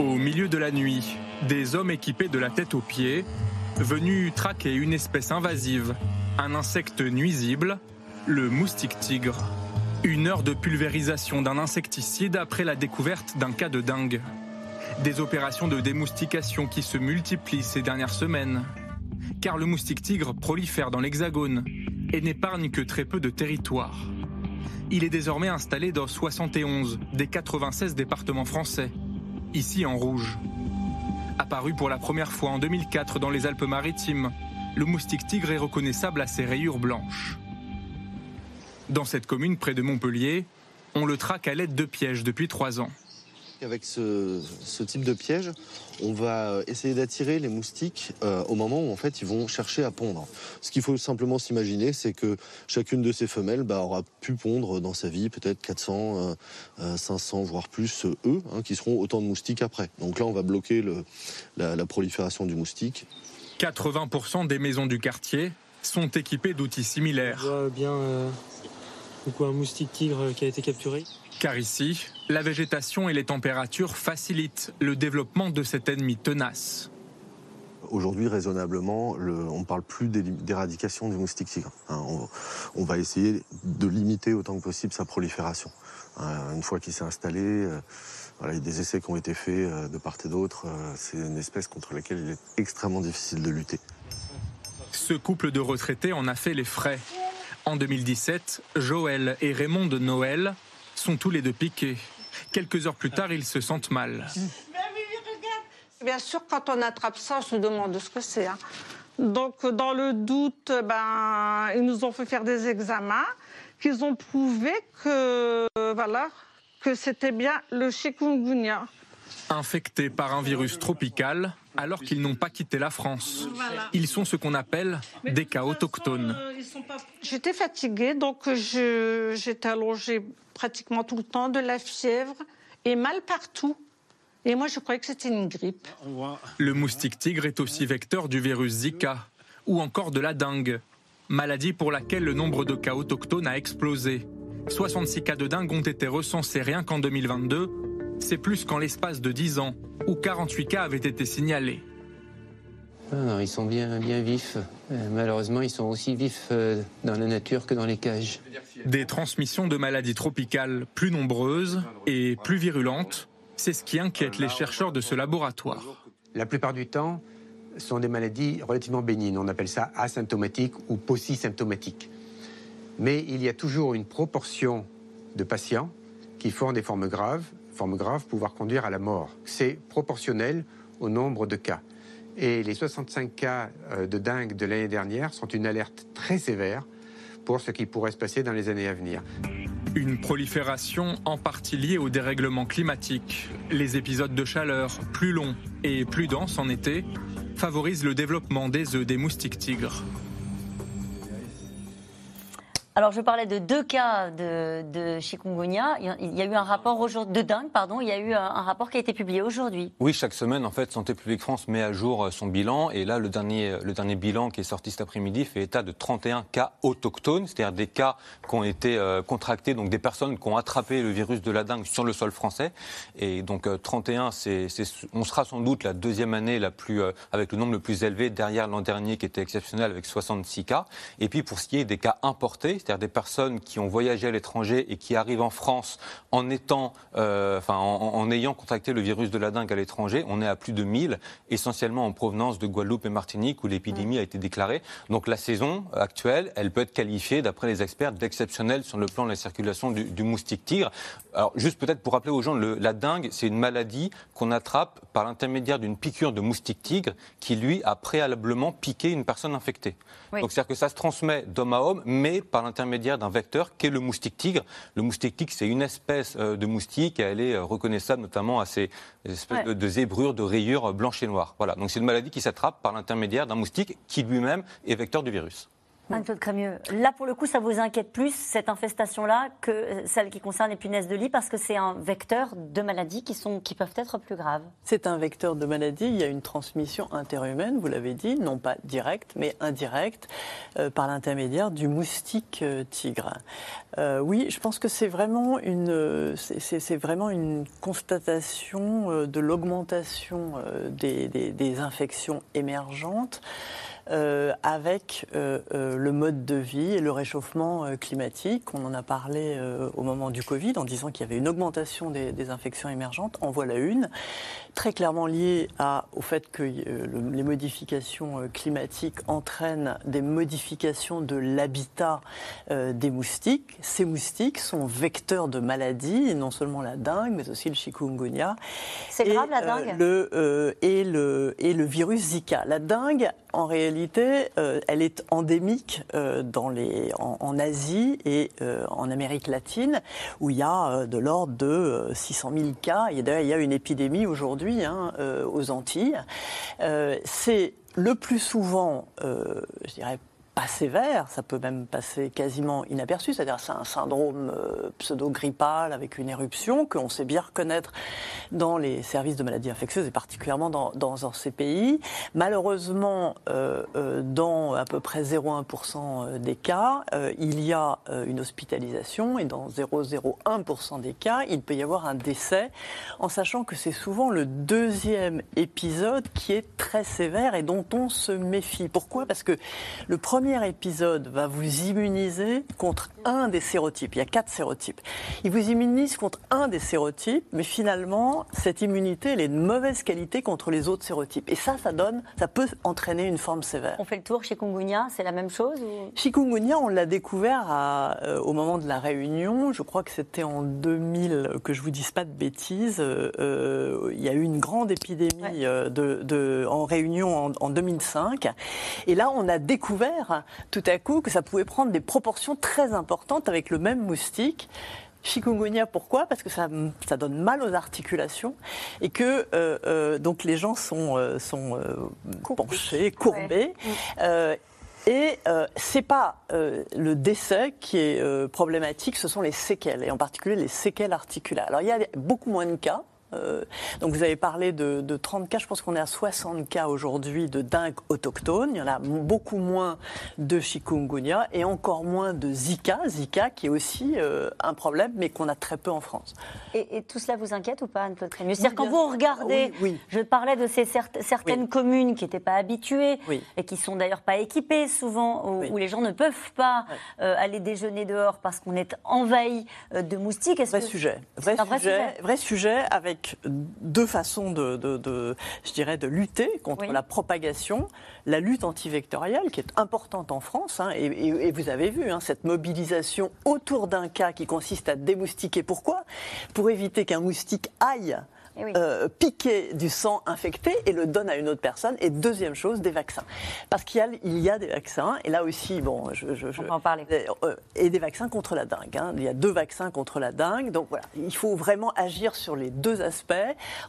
Au milieu de la nuit, des hommes équipés de la tête aux pieds, venus traquer une espèce invasive, un insecte nuisible, le moustique tigre. Une heure de pulvérisation d'un insecticide après la découverte d'un cas de dingue. Des opérations de démoustication qui se multiplient ces dernières semaines. Car le moustique tigre prolifère dans l'Hexagone et n'épargne que très peu de territoire. Il est désormais installé dans 71 des 96 départements français, ici en rouge. Apparu pour la première fois en 2004 dans les Alpes-Maritimes, le moustique tigre est reconnaissable à ses rayures blanches. Dans cette commune près de Montpellier, on le traque à l'aide de pièges depuis trois ans. Avec ce, type de piège, on va essayer d'attirer les moustiques euh, au moment où en fait ils vont chercher à pondre. Ce qu'il faut simplement s'imaginer, c'est que chacune de ces femelles bah, aura pu pondre dans sa vie peut-être 400, 500, euh, euh, voire plus œufs, hein, qui seront autant de moustiques après. Donc là, on va bloquer la, prolifération du moustique. 80% des maisons du quartier sont équipées d'outils similaires. On voit bien un moustique tigre qui a été capturé. Car ici, la végétation et les températures facilitent le développement de cet ennemi tenace. Aujourd'hui, raisonnablement, on ne parle plus d'éradication du moustique tigre. Hein. on, va essayer de limiter autant que possible sa prolifération. Hein, une fois qu'il s'est installé, euh, il y a des essais qui ont été faits euh, de part et d'autre. Euh, c'est une espèce contre laquelle il est extrêmement difficile de lutter. Ce couple de retraités en a fait les frais. En 2017, Joël et Raymond de Noël sont tous les deux piqués. Quelques heures plus tard, ils se sentent mal. Bien sûr, quand on attrape ça, on se demande ce que c'est. Hein. Donc, dans le doute, ben, ils nous ont fait faire des examens, qu'ils ont prouvé que, voilà, que c'était bien le chikungunya. Infectés par un virus tropical, alors qu'ils n'ont pas quitté la France. Ils sont ce qu'on appelle des cas autochtones. Euh, J'étais fatiguée, donc j'étais allongée pratiquement tout le temps, de la fièvre et mal partout. Et moi, je croyais que c'était une grippe. Le moustique tigre est aussi vecteur du virus Zika ou encore de la dengue, maladie pour laquelle le nombre de cas autochtones a explosé. 66 cas de dengue ont été recensés rien qu'en 2022. C'est plus qu'en l'espace de 10 ans, où 48 cas avaient été signalés. Ah ils sont bien, bien vifs. Euh, malheureusement, ils sont aussi vifs euh, dans la nature que dans les cages. Des transmissions de maladies tropicales plus nombreuses et plus virulentes, c'est ce qui inquiète les chercheurs de ce laboratoire. La plupart du temps, ce sont des maladies relativement bénignes. On appelle ça asymptomatiques ou paucisymptomatiques. Mais il y a toujours une proportion de patients qui font des formes graves, formes graves pouvoir conduire à la mort. C'est proportionnel au nombre de cas. Et les 65 cas euh, de dingue de l'année dernière sont une alerte très sévère pour ce qui pourrait se passer dans les années à venir. Une prolifération en partie liée au dérèglement climatique. Les épisodes de chaleur plus longs et plus denses en été favorisent le développement des œufs des moustiques tigres. Alors, je parlais de deux cas de, chikungunya. Il y a eu un rapport de dingue, pardon. Il y a eu un, rapport qui a été publié aujourd'hui. Oui, chaque semaine, en fait, Santé publique France met à jour euh, son bilan. Et là, le dernier, le dernier bilan qui est sorti cet après-midi fait état de 31 cas autochtones, c'est-à-dire des cas qui ont été euh, contractés, donc des personnes qui ont attrapé le virus de la dengue sur le sol français. Et donc, 31, euh, c'est, on sera sans doute la deuxième année la plus, avec le nombre le plus élevé derrière l'an dernier qui était exceptionnel avec 66 cas. Et puis, pour ce qui est des cas importés, c'est-à-dire des personnes qui ont voyagé à l'étranger et qui arrivent en France en étant, euh, enfin, en, ayant contracté le virus de la dengue à l'étranger, on est à plus de 1000, essentiellement en provenance de Guadeloupe et Martinique où l'épidémie a été déclarée. Donc la saison actuelle, elle peut être qualifiée, d'après les experts, d'exceptionnelle sur le plan de la circulation du, moustique tigre. Alors juste peut-être pour rappeler aux gens, le, la dengue, c'est une maladie qu'on attrape par l'intermédiaire d'une piqûre de moustique tigre qui, lui, a préalablement piqué une personne infectée. Donc c'est-à-dire que ça se transmet d'homme à homme, mais par l'intermédiaire d'un vecteur qui est le moustique tigre. Le moustique tigre, c'est une espèce euh, de moustique et elle est euh, reconnaissable notamment à ces espèces de, de zébrures, de rayures blanches et noires. Voilà. Donc c'est une maladie qui s'attrape par l'intermédiaire d'un moustique qui lui-même est vecteur du virus. Anne-Claude Crémieux, là pour le coup, ça vous inquiète plus, cette infestation-là, que euh, celle qui concerne les punaises de lit, parce que c'est un vecteur de maladies qui, sont, qui peuvent être plus graves. C'est un vecteur de maladie, il y a une transmission interhumaine, vous l'avez dit, non pas directe, mais indirecte, euh, par l'intermédiaire du moustique euh, tigre. Euh, oui, je pense que c'est vraiment une, c'est, vraiment une constatation de l'augmentation des, des- des infections émergentes. Euh, avec euh, euh, le mode de vie et le réchauffement climatique. On en a parlé au moment du Covid en disant qu'il y avait une augmentation des, des infections émergentes. En voilà une, très clairement liée à, au fait que le- les modifications climatiques entraînent des modifications de l'habitat des moustiques. Ces moustiques sont vecteurs de maladies, non seulement la dengue, mais aussi le chikungunya. C'est grave, la dengue? le, et, le, et le virus Zika. La dengue, en réalité, euh, elle est endémique euh, dans les, en, Asie et euh, en Amérique latine, où il y a de l'ordre de euh, 600 000 cas. A, d'ailleurs, il y a une épidémie aujourd'hui hein, aux Antilles. C'est le plus souvent, je dirais, sévère, ça peut même passer quasiment inaperçu, c'est-à-dire c'est un syndrome euh, pseudo-grippal avec une éruption qu'on sait bien reconnaître dans les services de maladies infectieuses et particulièrement dans, dans, dans ces pays. Malheureusement, euh, euh, dans à peu près 0,1% des cas, il y a une hospitalisation et dans 0,01% des cas, il peut y avoir un décès, en sachant que c'est souvent le deuxième épisode qui est très sévère et dont on se méfie. Pourquoi? Parce que le premier épisode va vous immuniser contre un des sérotypes. Il y a quatre sérotypes. Il vous immunise contre un des sérotypes, mais finalement, cette immunité, elle est de mauvaise qualité contre les autres sérotypes. Et ça, ça donne, ça peut entraîner une forme sévère. On fait le tour, chikungunya, c'est la même chose ou... Chikungunya, on l'a découvert à, euh, au moment de la réunion. Je crois que c'était en 2000, que je vous dise pas de bêtises. euh, euh, il y a eu une grande épidémie de, de- en réunion en, en 2005. Et là, on a découvert tout à coup que ça pouvait prendre des proportions très importantes avec le même moustique. Chikungunya, pourquoi? Parce que ça, ça donne mal aux articulations et que euh, euh, donc les gens sont, euh, sont penchés, courbés. Euh, et euh, c'est pas euh, le décès qui est euh, problématique, ce sont les séquelles, et en particulier les séquelles articulaires. Alors il y a beaucoup moins de cas. Euh, donc vous avez parlé de, de 30 cas, je pense qu'on est à 60 cas aujourd'hui de dingue autochtone. Il y en a beaucoup moins de chikungunya et encore moins de Zika, Zika qui est aussi euh, un problème, mais qu'on a très peu en France. Et, et tout cela vous inquiète ou pas, Anne-Claude Crémieux? C'est-à-dire quand vous regardez, Oui, oui. je parlais de ces cer- certaines communes qui n'étaient pas habituées et qui sont d'ailleurs pas équipées souvent, où, où les gens ne peuvent pas euh, aller déjeuner dehors parce qu'on est envahi de moustiques. Est-ce Vrai que- sujet. Vrai, un vrai sujet, sujet? vrai sujet avec deux façons de, de- de- je dirais, de lutter contre Oui. la propagation. La lutte antivectorielle, qui est importante en France, hein, et, et- et vous avez vu hein, cette mobilisation autour d'un cas qui consiste à démoustiquer. Pourquoi Pour éviter qu'un moustique aille. Eh oui. euh, piquer du sang infecté et le donne à une autre personne. Et deuxième chose, des vaccins. Parce qu'il y a, il y a des vaccins, et là aussi, bon, je, je- je- On va en parler. euh, et des vaccins contre la dengue. hein. Il y a deux vaccins contre la dengue. Donc voilà, il faut vraiment agir sur les deux aspects.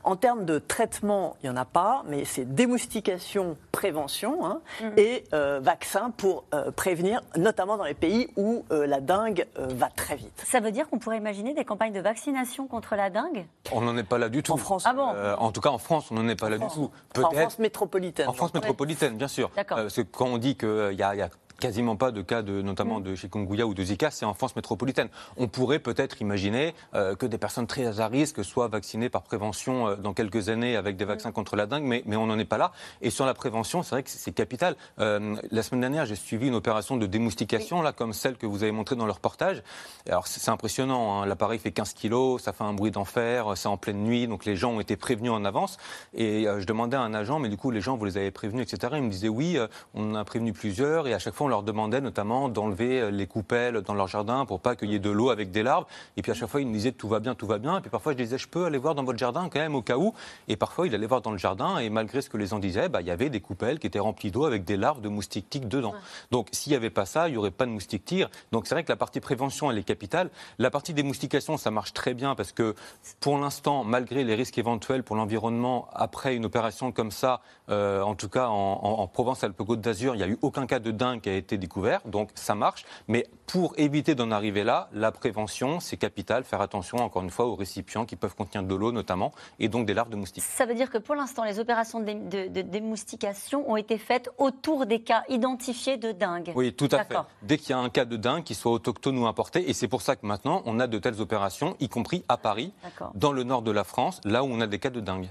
En termes de traitement, il n'y en a pas, mais c'est démoustication, prévention hein, Mhm. et euh, vaccin pour euh, prévenir, notamment dans les pays où euh, la dengue euh, va très vite. Ça veut dire qu'on pourrait imaginer des campagnes de vaccination contre la dengue On n'en est pas là du tout. France Ah bon Euh, En tout cas, en France, on n'en est pas là du tout. En France métropolitaine. En France métropolitaine, bien sûr. D'accord. Euh, parce que quand on dit qu'il y y a quasiment pas de cas, de, notamment de chikungunya ou de Zika, c'est en France métropolitaine. On pourrait peut-être imaginer euh, que des personnes très à risque soient vaccinées par prévention euh, dans quelques années avec des vaccins contre la dengue, mais, mais on n'en est pas là. Et sur la prévention, c'est vrai que c'est capital. Euh, la semaine dernière, j'ai suivi une opération de démoustication, là, comme celle que vous avez montrée dans le reportage. Alors, c'est impressionnant. hein. L'appareil fait 15 kilos, ça fait un bruit d'enfer, c'est en pleine nuit, donc les gens ont été prévenus en avance. Et je demandais à un agent, mais du coup, les gens, vous les avez prévenus, etc. Il me disait oui, on en a prévenu plusieurs, et à chaque fois, on leur demandait notamment d'enlever les coupelles dans leur jardin pour pas qu'il y ait de l'eau avec des larves. Et puis à chaque fois, ils me disaient tout va bien, tout va bien. Et puis parfois, je disais je peux aller voir dans votre jardin quand même au cas où. Et parfois, il allait voir dans le jardin et malgré ce que les gens disaient, bah, il y avait des coupelles qui étaient remplies d'eau avec des larves de moustiques tigres dedans. Donc s'il n'y avait pas ça, il n'y aurait pas de moustiques tigres. Donc c'est vrai que la partie prévention, elle est capitale. La partie démoustication, ça marche très bien parce que pour l'instant, malgré les risques éventuels pour l'environnement après une opération comme ça, euh, en tout cas en, en Provence-Alpes-Côte d'Azur, il n'y a eu aucun cas de dingue qui a été découvert. Donc ça marche. Mais pour éviter d'en arriver là, la prévention, c'est capital. Faire attention, encore une fois, aux récipients qui peuvent contenir de l'eau notamment, et donc des larves de moustiques. Ça veut dire que pour l'instant, les opérations de, de, démoustication ont été faites autour des cas identifiés de dingue. Oui, tout à fait. Dès qu'il y a un cas de dingue, qu'il soit autochtone ou importé, et c'est pour ça que maintenant, on a de telles opérations, y compris à Paris, dans le nord de la France, là où on a des cas de dingue.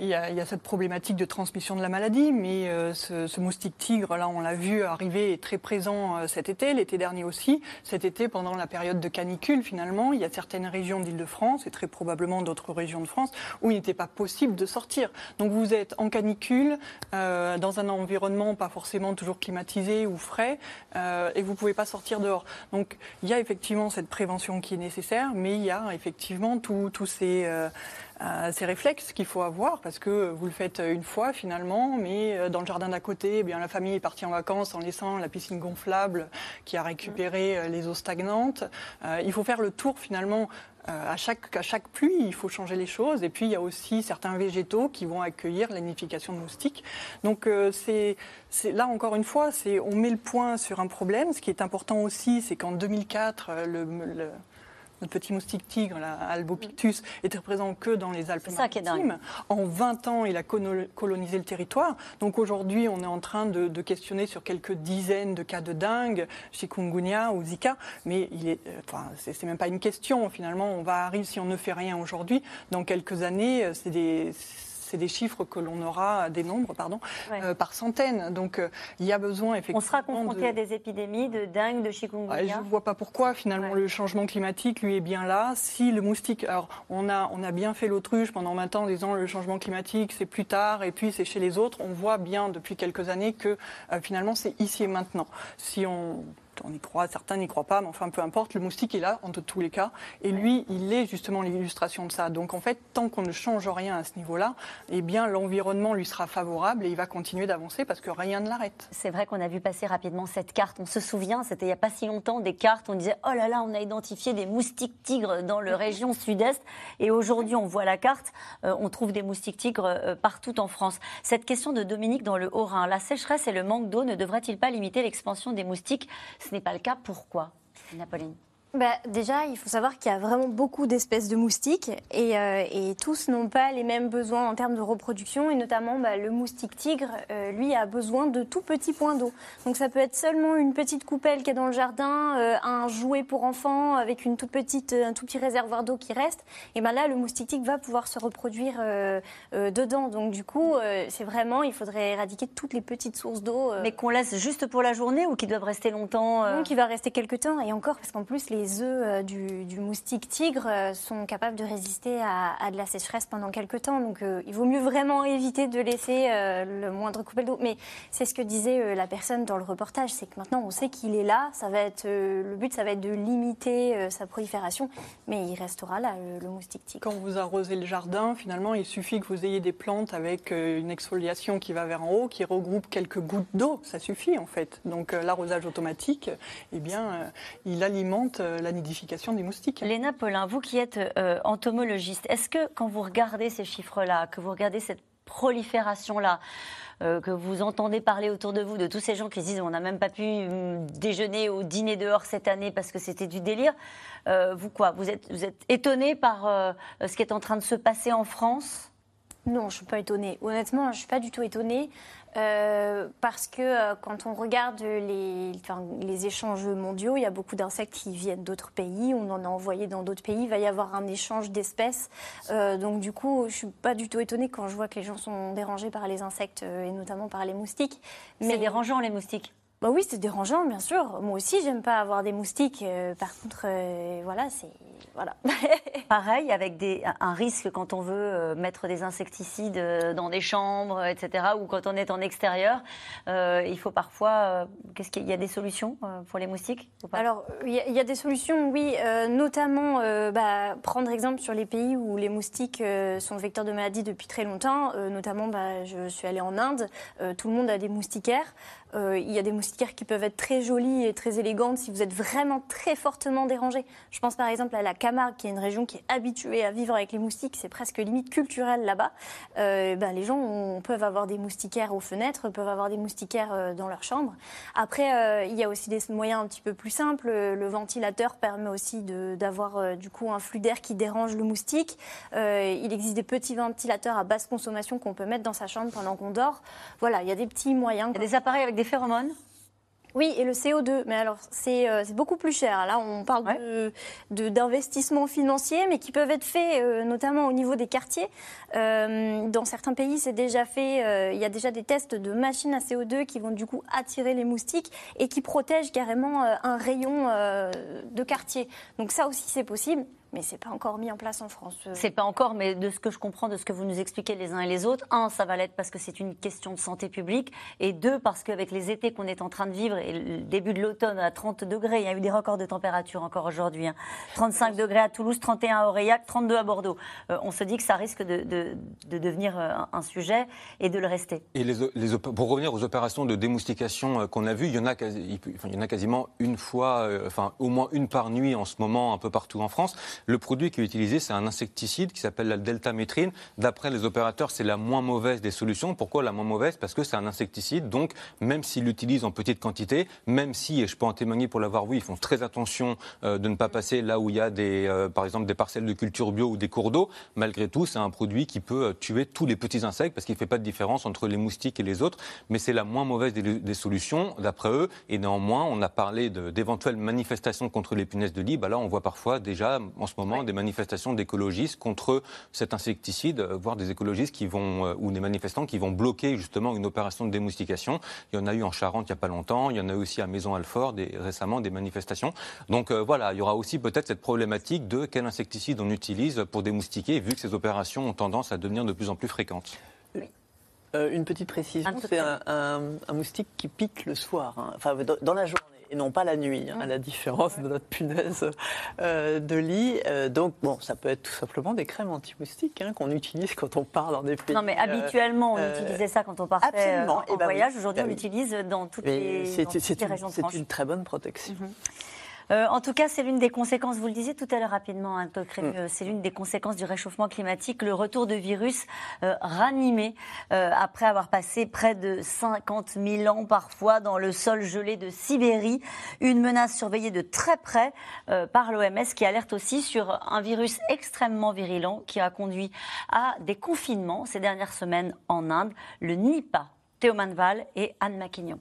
Il y, a, cette problématique de transmission de la maladie, mais euh, ce, moustique tigre, là, on l'a vu arriver, est très présent euh, cet été, l'été dernier aussi. Cet été, pendant la période de canicule, finalement, il y a certaines régions d'Île-de-France et très probablement d'autres régions de France où il n'était pas possible de sortir. Donc vous êtes en canicule, euh, dans un environnement pas forcément toujours climatisé ou frais, et vous ne pouvez pas sortir dehors. Donc il y a effectivement cette prévention qui est nécessaire, mais il y a effectivement tous ces ces réflexes qu'il faut avoir parce que vous le faites une fois finalement, mais euh, dans le jardin d'à côté, eh bien la famille est partie en vacances en laissant la piscine gonflable qui a récupéré euh, les eaux stagnantes. Euh, il faut faire le tour finalement à chaque, à chaque pluie, il faut changer les choses. Et puis, il y a aussi certains végétaux qui vont accueillir la nidification de moustiques. Donc, c'est là, encore une fois, on met le point sur un problème. Ce qui est important aussi, c'est qu'en 2004, le, le notre petit moustique tigre, la Albopictus, était présent que dans les Alpes-Maritimes. En 20 ans, il a colonisé le territoire. Donc aujourd'hui, on est en train de, questionner sur quelques dizaines de cas de dingue, chikungunya ou Zika, mais il est, euh, enfin, c'est même pas une question. Finalement, on va arriver si on ne fait rien aujourd'hui. Dans quelques années, euh, c'est des c'est des chiffres que l'on aura, des nombres, pardon, euh, par centaines. Donc euh, il y a besoin effectivement. On sera confronté à des épidémies de dingue, de chikungunya. je ne vois pas pourquoi finalement le changement climatique lui est bien là. Si le moustique, alors on a on a bien fait l'autruche pendant 20 ans en disant le changement climatique c'est plus tard et puis c'est chez les autres. On voit bien depuis quelques années que euh, finalement c'est ici et maintenant. Si on on y croit, certains n'y croient pas, mais enfin peu importe, le moustique est là en tous les cas, et lui, il est justement l'illustration de ça. Donc en fait, tant qu'on ne change rien à ce niveau-là, eh bien l'environnement lui sera favorable et il va continuer d'avancer parce que rien ne l'arrête. C'est vrai qu'on a vu passer rapidement cette carte. On se souvient, c'était il n'y a pas si longtemps, des cartes, on disait oh là là, on a identifié des moustiques tigres dans la région sud-est, et aujourd'hui on voit la carte, euh, on trouve des moustiques tigres euh, partout en France. Cette question de Dominique dans le Haut-Rhin, la sécheresse et le manque d'eau ne devraient-ils pas limiter l'expansion des moustiques? Ce n'est pas le cas. Pourquoi, Napoléon? Bah, déjà, il faut savoir qu'il y a vraiment beaucoup d'espèces de moustiques et, euh, et tous n'ont pas les mêmes besoins en termes de reproduction et notamment bah, le moustique tigre, euh, lui, a besoin de tout petits points d'eau. Donc ça peut être seulement une petite coupelle qui est dans le jardin, euh, un jouet pour enfants avec une toute petite, un tout petit réservoir d'eau qui reste. Et ben là, le moustique tigre va pouvoir se reproduire dedans. Donc du coup, c'est vraiment, il faudrait éradiquer toutes les petites sources d'eau. Mais qu'on laisse juste pour la journée ou qui doivent rester longtemps Non, qui va rester quelques temps et encore parce qu'en plus les les œufs euh, du, moustique tigre euh, sont capables de résister à, de la sécheresse pendant quelques temps. Donc euh, il vaut mieux vraiment éviter de laisser le moindre coupelle d'eau. Mais c'est ce que disait la personne dans le reportage, c'est que maintenant on sait qu'il est là. Ça va être, le but, ça va être de limiter sa prolifération, mais il restera là, le, moustique tigre. Quand vous arrosez le jardin, finalement, il suffit que vous ayez des plantes avec une exfoliation qui va vers en haut, qui regroupe quelques gouttes d'eau. Ça suffit en fait. Donc l'arrosage automatique, eh bien, il alimente la nidification des moustiques. Léna Paulin, vous qui êtes euh, entomologiste, est-ce que quand vous regardez ces chiffres-là, que vous regardez cette prolifération-là, euh, que vous entendez parler autour de vous de tous ces gens qui disent on n'a même pas pu hum, déjeuner ou dîner dehors cette année parce que c'était du délire, euh, vous quoi Vous êtes, vous êtes étonné par ce qui est en train de se passer en France? Non, je ne suis pas étonnée. Honnêtement, je ne suis pas du tout étonnée. Euh, parce que euh, quand on regarde les, les, échanges mondiaux, il y a beaucoup d'insectes qui viennent d'autres pays, on en a envoyé dans d'autres pays, il va y avoir un échange d'espèces. Euh, donc du coup, je ne suis pas du tout étonnée quand je vois que les gens sont dérangés par les insectes et notamment par les moustiques. Mais... C'est dérangeant les moustiques bah oui, c'est dérangeant, bien sûr. Moi aussi, j'aime pas avoir des moustiques. Euh, par contre, euh, voilà, c'est voilà. Pareil, avec des, un risque quand on veut euh, mettre des insecticides dans des chambres, etc., ou quand on est en extérieur, il faut parfois. Qu'est-ce qu'il y a des solutions pour les moustiques Alors, il y, a des solutions, oui, notamment bah, prendre exemple sur les pays où les moustiques sont vecteurs de maladies depuis très longtemps. notamment, bah, je suis allée en Inde, tout le monde a des moustiquaires. Euh, il y a des moustiquaires qui peuvent être très jolies et très élégantes si vous êtes vraiment très fortement dérangé. Je pense par exemple à la Camargue, qui est une région qui est habituée à vivre avec les moustiques. C'est presque limite culturel là-bas. Euh, ben, les gens peuvent avoir des moustiquaires aux fenêtres, peuvent avoir des moustiquaires euh, dans leur chambre. Après, il y a aussi des moyens un petit peu plus simples. Le ventilateur permet aussi d'avoir du coup un flux d'air qui dérange le moustique. il existe des petits ventilateurs à basse consommation qu'on peut mettre dans sa chambre pendant qu'on dort. Voilà, il y a des petits moyens. Il y a des appareils avec des phéromones oui, et le CO2, mais alors c'est euh, beaucoup plus cher. Là, on parle d'investissements financiers, mais qui peuvent être faits euh, notamment au niveau des quartiers. Euh, dans certains pays, c'est déjà fait. il y a déjà des tests de machines à CO2 qui vont du coup attirer les moustiques et qui protègent carrément un rayon de quartier. Donc ça aussi, c'est possible mais c'est pas encore mis en place en France. C'est pas encore, mais de ce que je comprends, de ce que vous nous expliquez les uns et les autres, un, ça va l'être parce que c'est une question de santé publique, et deux, parce qu'avec les étés qu'on est en train de vivre et le début de l'automne à 30 degrés, il y a eu des records de température encore aujourd'hui, 35 hein. degrés à Toulouse, 31 à Aurillac, 32 à Bordeaux. Euh, on se dit que ça risque de, de, devenir euh, un, sujet et de le rester. Et les, les, pour revenir aux opérations de démoustication euh, qu'on a vues, il y en a, il y en a quasiment une fois, enfin au moins une par nuit en ce moment un peu partout en France. Le produit qui est utilisé, c'est un insecticide qui s'appelle la deltamétrine. D'après les opérateurs, c'est la moins mauvaise des solutions. Pourquoi la moins mauvaise? Parce que c'est un insecticide. Donc, même s'ils l'utilisent en petite quantité, même si, et je peux en témoigner pour l'avoir vu, ils font très attention euh, de ne pas passer là où il y a des, euh, par exemple des parcelles de culture bio ou des cours d'eau, malgré tout, c'est un produit qui peut euh, tuer tous les petits insectes parce qu'il ne fait pas de différence entre les moustiques et les autres. Mais c'est la moins mauvaise des, solutions, d'après eux. Et néanmoins, on a parlé d'éventuelles manifestations contre les punaises de lit. Bah là, on voit parfois déjà en ce moment des manifestations d'écologistes contre cet insecticide, euh, voire des écologistes qui vont, euh, ou des manifestants qui vont bloquer justement une opération de démoustication. Il y en a eu en Charente il n'y a pas longtemps, il y en a eu aussi à Maison-Alfort récemment des manifestations. Donc euh, voilà, il y aura aussi peut-être cette problématique de quel insecticide on utilise pour démoustiquer, vu que ces opérations ont tendance à devenir de plus en plus fréquentes. une petite précision, c'est un, moustique qui pique le soir, hein. enfin dans la journée et non pas la nuit, hein, à la différence de notre punaise euh, de lit. Euh, donc, bon, ça peut être tout simplement des crèmes anti-moustiques hein, qu'on utilise quand on part dans des pays. Non, mais euh, habituellement, on utilisait ça quand on partait en, eh ben voyage. Aujourd'hui, on bah l'utilise dans toutes les, régions de France. C'est une très bonne protection. Mhm. Euh, en tout cas, c'est l'une des conséquences, vous le disiez tout à l'heure rapidement, hein, mm. c'est l'une des conséquences du réchauffement climatique, le retour de virus euh, ranimé euh, après avoir passé près de 50 000 ans parfois dans le sol gelé de Sibérie. Une menace surveillée de très près par l'OMS qui alerte aussi sur un virus extrêmement virulent qui a conduit à des confinements ces dernières semaines en Inde, le Nipah. Théo Manval et Anne Maquignon.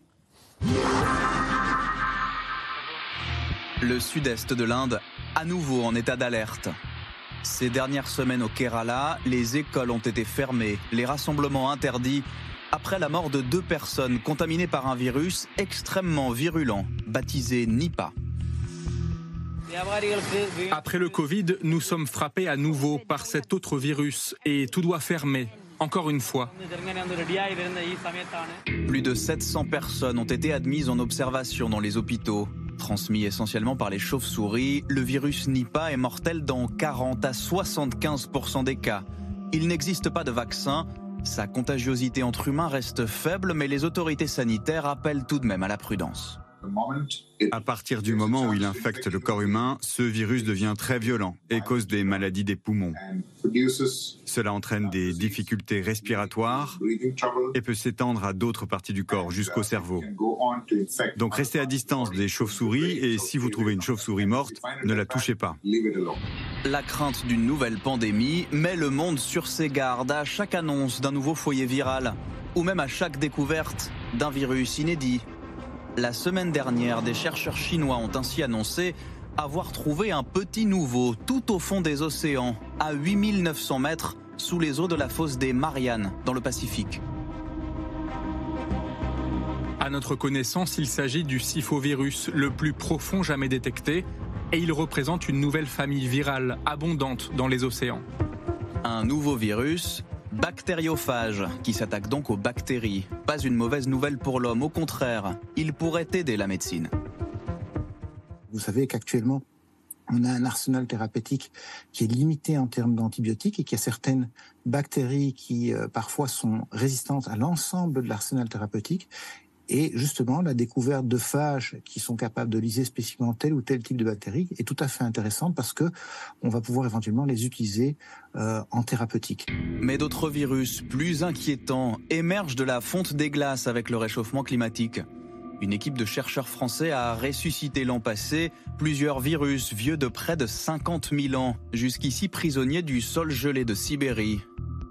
Le sud-est de l'Inde, à nouveau en état d'alerte. Ces dernières semaines au Kerala, les écoles ont été fermées, les rassemblements interdits, après la mort de deux personnes contaminées par un virus extrêmement virulent, baptisé Nipah. Après le Covid, nous sommes frappés à nouveau par cet autre virus et tout doit fermer. Encore une fois. Plus de 700 personnes ont été admises en observation dans les hôpitaux. Transmis essentiellement par les chauves-souris, le virus Nipah est mortel dans 40 à 75% des cas. Il n'existe pas de vaccin. Sa contagiosité entre humains reste faible, mais les autorités sanitaires appellent tout de même à la prudence. À partir du moment où il infecte le corps humain, ce virus devient très violent et cause des maladies des poumons. Cela entraîne des difficultés respiratoires et peut s'étendre à d'autres parties du corps, jusqu'au cerveau. Donc restez à distance des chauves-souris et si vous trouvez une chauve-souris morte, ne la touchez pas. La crainte d'une nouvelle pandémie met le monde sur ses gardes à chaque annonce d'un nouveau foyer viral ou même à chaque découverte d'un virus inédit la semaine dernière, des chercheurs chinois ont ainsi annoncé avoir trouvé un petit nouveau tout au fond des océans, à 8900 mètres sous les eaux de la fosse des Mariannes, dans le Pacifique. À notre connaissance, il s'agit du syphovirus, le plus profond jamais détecté, et il représente une nouvelle famille virale abondante dans les océans. Un nouveau virus, bactériophage, qui s'attaque donc aux bactéries. Pas une mauvaise nouvelle pour l'homme, au contraire, il pourrait aider la médecine. Vous savez qu'actuellement, on a un arsenal thérapeutique qui est limité en termes d'antibiotiques et qu'il y a certaines bactéries qui euh, parfois sont résistantes à l'ensemble de l'arsenal thérapeutique. Et justement, la découverte de phages qui sont capables de liser spécifiquement tel ou tel type de bactéries est tout à fait intéressante parce que on va pouvoir éventuellement les utiliser euh, en thérapeutique. Mais d'autres virus plus inquiétants émergent de la fonte des glaces avec le réchauffement climatique. Une équipe de chercheurs français a ressuscité l'an passé plusieurs virus vieux de près de 50 000 ans, jusqu'ici prisonniers du sol gelé de Sibérie.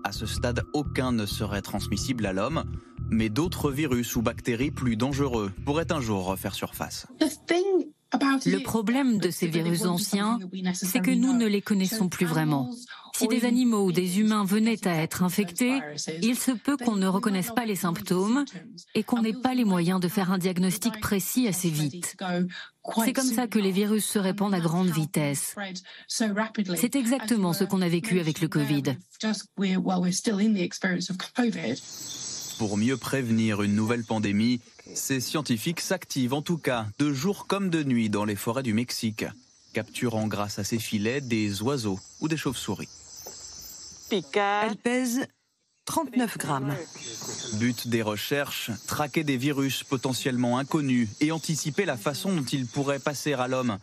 À ce stade, aucun ne serait transmissible à l'homme, mais d'autres virus ou bactéries plus dangereux pourraient un jour refaire surface. Le problème de ces virus anciens, c'est que nous ne les connaissons plus vraiment. Si des animaux ou des humains venaient à être infectés, il se peut qu'on ne reconnaisse pas les symptômes et qu'on n'ait pas les moyens de faire un diagnostic précis assez vite. C'est comme ça que les virus se répandent à grande vitesse. C'est exactement ce qu'on a vécu avec le Covid. Pour mieux prévenir une nouvelle pandémie, ces scientifiques s'activent en tout cas de jour comme de nuit dans les forêts du Mexique, capturant grâce à ces filets des oiseaux ou des chauves-souris. Elle pèse 39 grammes. But des recherches, traquer des virus potentiellement inconnus et anticiper la façon dont ils pourraient passer à l'homme.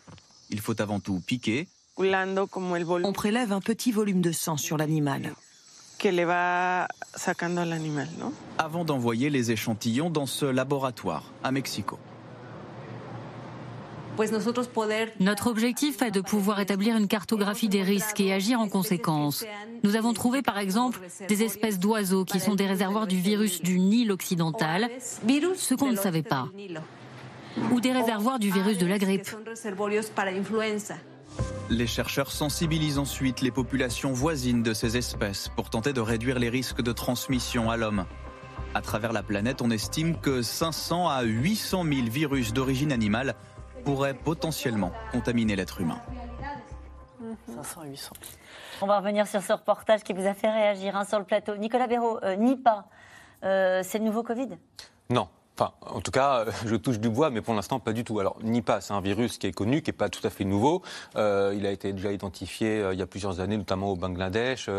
Il faut avant tout piquer. On prélève un petit volume de sang sur l'animal avant d'envoyer les échantillons dans ce laboratoire à Mexico. Notre objectif est de pouvoir établir une cartographie des risques et agir en conséquence. Nous avons trouvé par exemple des espèces d'oiseaux qui sont des réservoirs du virus du Nil occidental, ce qu'on ne savait pas, ou des réservoirs du virus de la grippe. Les chercheurs sensibilisent ensuite les populations voisines de ces espèces pour tenter de réduire les risques de transmission à l'homme. À travers la planète, on estime que 500 à 800 000 virus d'origine animale pourraient potentiellement contaminer l'être humain. 500 à 800. On va revenir sur ce reportage qui vous a fait réagir hein, sur le plateau. Nicolas Béraud, euh, Nipah, euh, c'est le nouveau Covid? Non, Enfin, en tout cas, euh, je touche du bois, mais pour l'instant, pas du tout. Alors, Nipah, c'est un virus qui est connu, qui n'est pas tout à fait nouveau. Euh, il a été déjà identifié euh, il y a plusieurs années, notamment au Bangladesh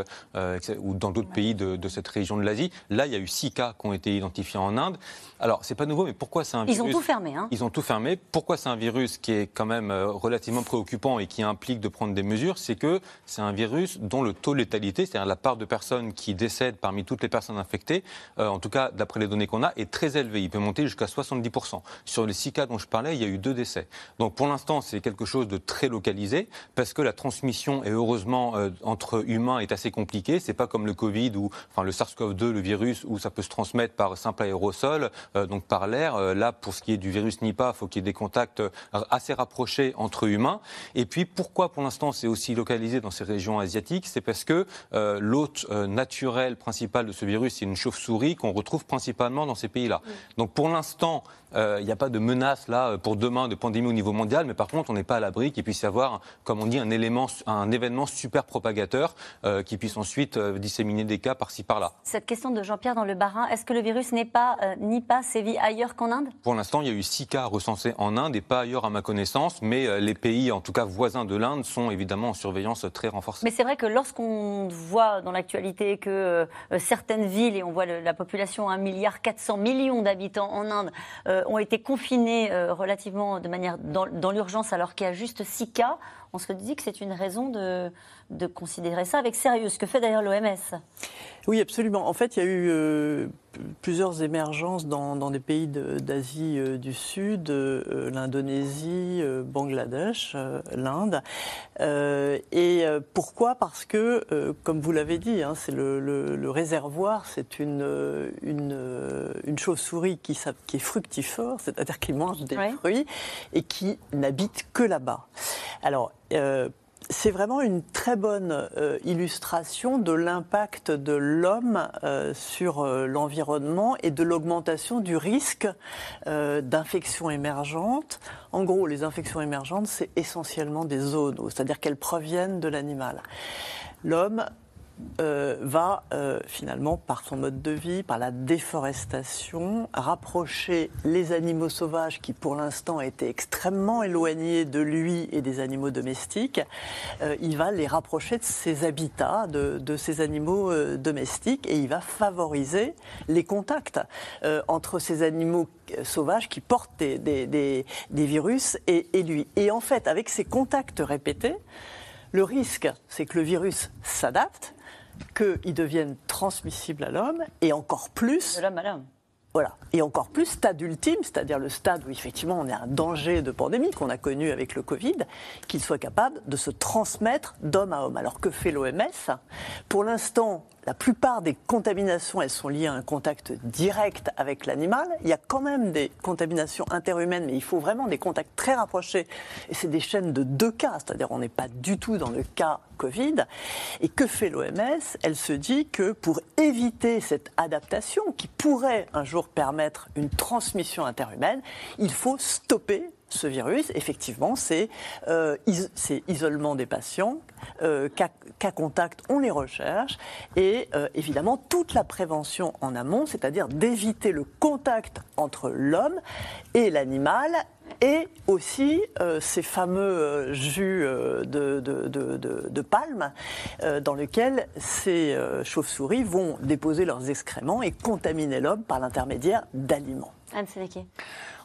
ou dans d'autres pays de, cette région de l'Asie. Là, il y a eu six cas qui ont été identifiés en Inde. Alors, c'est pas nouveau, mais pourquoi c'est un virus Ils ont tout fermé. Hein Ils ont tout fermé. Pourquoi c'est un virus qui est quand même relativement préoccupant et qui implique de prendre des mesures? C'est que c'est un virus dont le taux de létalité, c'est-à-dire la part de personnes qui décèdent parmi toutes les personnes infectées, en tout cas d'après les données qu'on a, est très élevé. Il peut monter jusqu'à 70%. Sur les six cas dont je parlais, il y a eu deux décès. Donc pour l'instant, c'est quelque chose de très localisé parce que la transmission est heureusement euh, entre humains est assez compliquée. C'est pas comme le Covid ou enfin le SARS-CoV-2, le virus où ça peut se transmettre par simple aérosol, euh, donc par l'air. Euh, là, pour ce qui est du virus Nipah, il faut qu'il y ait des contacts assez rapprochés entre humains. Et puis pourquoi pour l'instant c'est aussi localisé dans ces régions asiatiques? C'est parce que l'hôte naturel principal de ce virus, c'est une chauve-souris qu'on retrouve principalement dans ces pays-là. Donc pour l'instant, il n'y a pas de menace là pour demain de pandémie au niveau mondial, mais par contre, on n'est pas à l'abri qu'il puisse y avoir, comme on dit, un, élément, un événement super propagateur euh, qui puisse ensuite euh, disséminer des cas par-ci par-là. Cette question de Jean-Pierre dans le Barin, est-ce que le virus n'est pas ni pas sévi ailleurs qu'en Inde? Pour l'instant, il y a eu six cas recensés en Inde et pas ailleurs à ma connaissance, mais les pays, en tout cas voisins de l'Inde, sont évidemment en surveillance très renforcée. Mais c'est vrai que lorsqu'on voit dans l'actualité que certaines villes, et on voit la population 1 milliard 400 millions d'habitants en Inde, ont été confinés euh, relativement de manière dans, l'urgence alors qu'il y a juste 6 cas, on se dit que c'est une raison de, de, considérer ça avec sérieux, ce que fait d'ailleurs l'OMS. Oui, absolument. En fait, il y a eu euh, plusieurs émergences dans, dans des pays d'Asie euh, du Sud, l'Indonésie, Bangladesh, l'Inde. et pourquoi? Parce que, comme vous l'avez dit, hein, c'est le, le, réservoir, c'est une, une, une chauve-souris qui, qui, est fructifore, c'est-à-dire qui mange des fruits et qui n'habite que là-bas. Alors, euh, c'est vraiment une très bonne euh, illustration de l'impact de l'homme euh, sur euh, l'environnement et de l'augmentation du risque d'infections émergentes. En gros, les infections émergentes, c'est essentiellement des zoonoses, c'est-à-dire qu'elles proviennent de l'animal. L'homme euh, va euh, finalement, par son mode de vie, par la déforestation, rapprocher les animaux sauvages qui pour l'instant étaient extrêmement éloignés de lui et des animaux domestiques. Euh, il va les rapprocher de ses habitats, de, ces animaux domestiques, et il va favoriser les contacts entre ces animaux sauvages qui portent des, virus et lui. Et en fait, avec ces contacts répétés, le risque, c'est que le virus s'adapte qu'ils deviennent transmissibles à l'homme et encore plus. De l'homme à l'homme. Voilà. Et encore plus, stade ultime, c'est-à-dire le stade où effectivement on est un danger de pandémie qu'on a connu avec le Covid, qu'il soit capable de se transmettre d'homme à homme. Alors que fait l'OMS Pour l'instant, la plupart des contaminations, elles sont liées à un contact direct avec l'animal. Il y a quand même des contaminations interhumaines, mais il faut vraiment des contacts très rapprochés. Et c'est des chaînes de deux cas, c'est-à-dire on n'est pas du tout dans le cas Covid. Et que fait l'OMS Elle se dit que pour éviter cette adaptation qui pourrait un jour permettre une transmission interhumaine, il faut stopper ce virus, effectivement, c'est euh, isolement des patients, euh, cas, contact, on les recherche, et euh, évidemment toute la prévention en amont, c'est-à-dire d'éviter le contact entre l'homme et l'animal, et aussi euh, ces fameux jus de, de, palme dans lesquels ces chauves-souris vont déposer leurs excréments et contaminer l'homme par l'intermédiaire d'aliments. Anne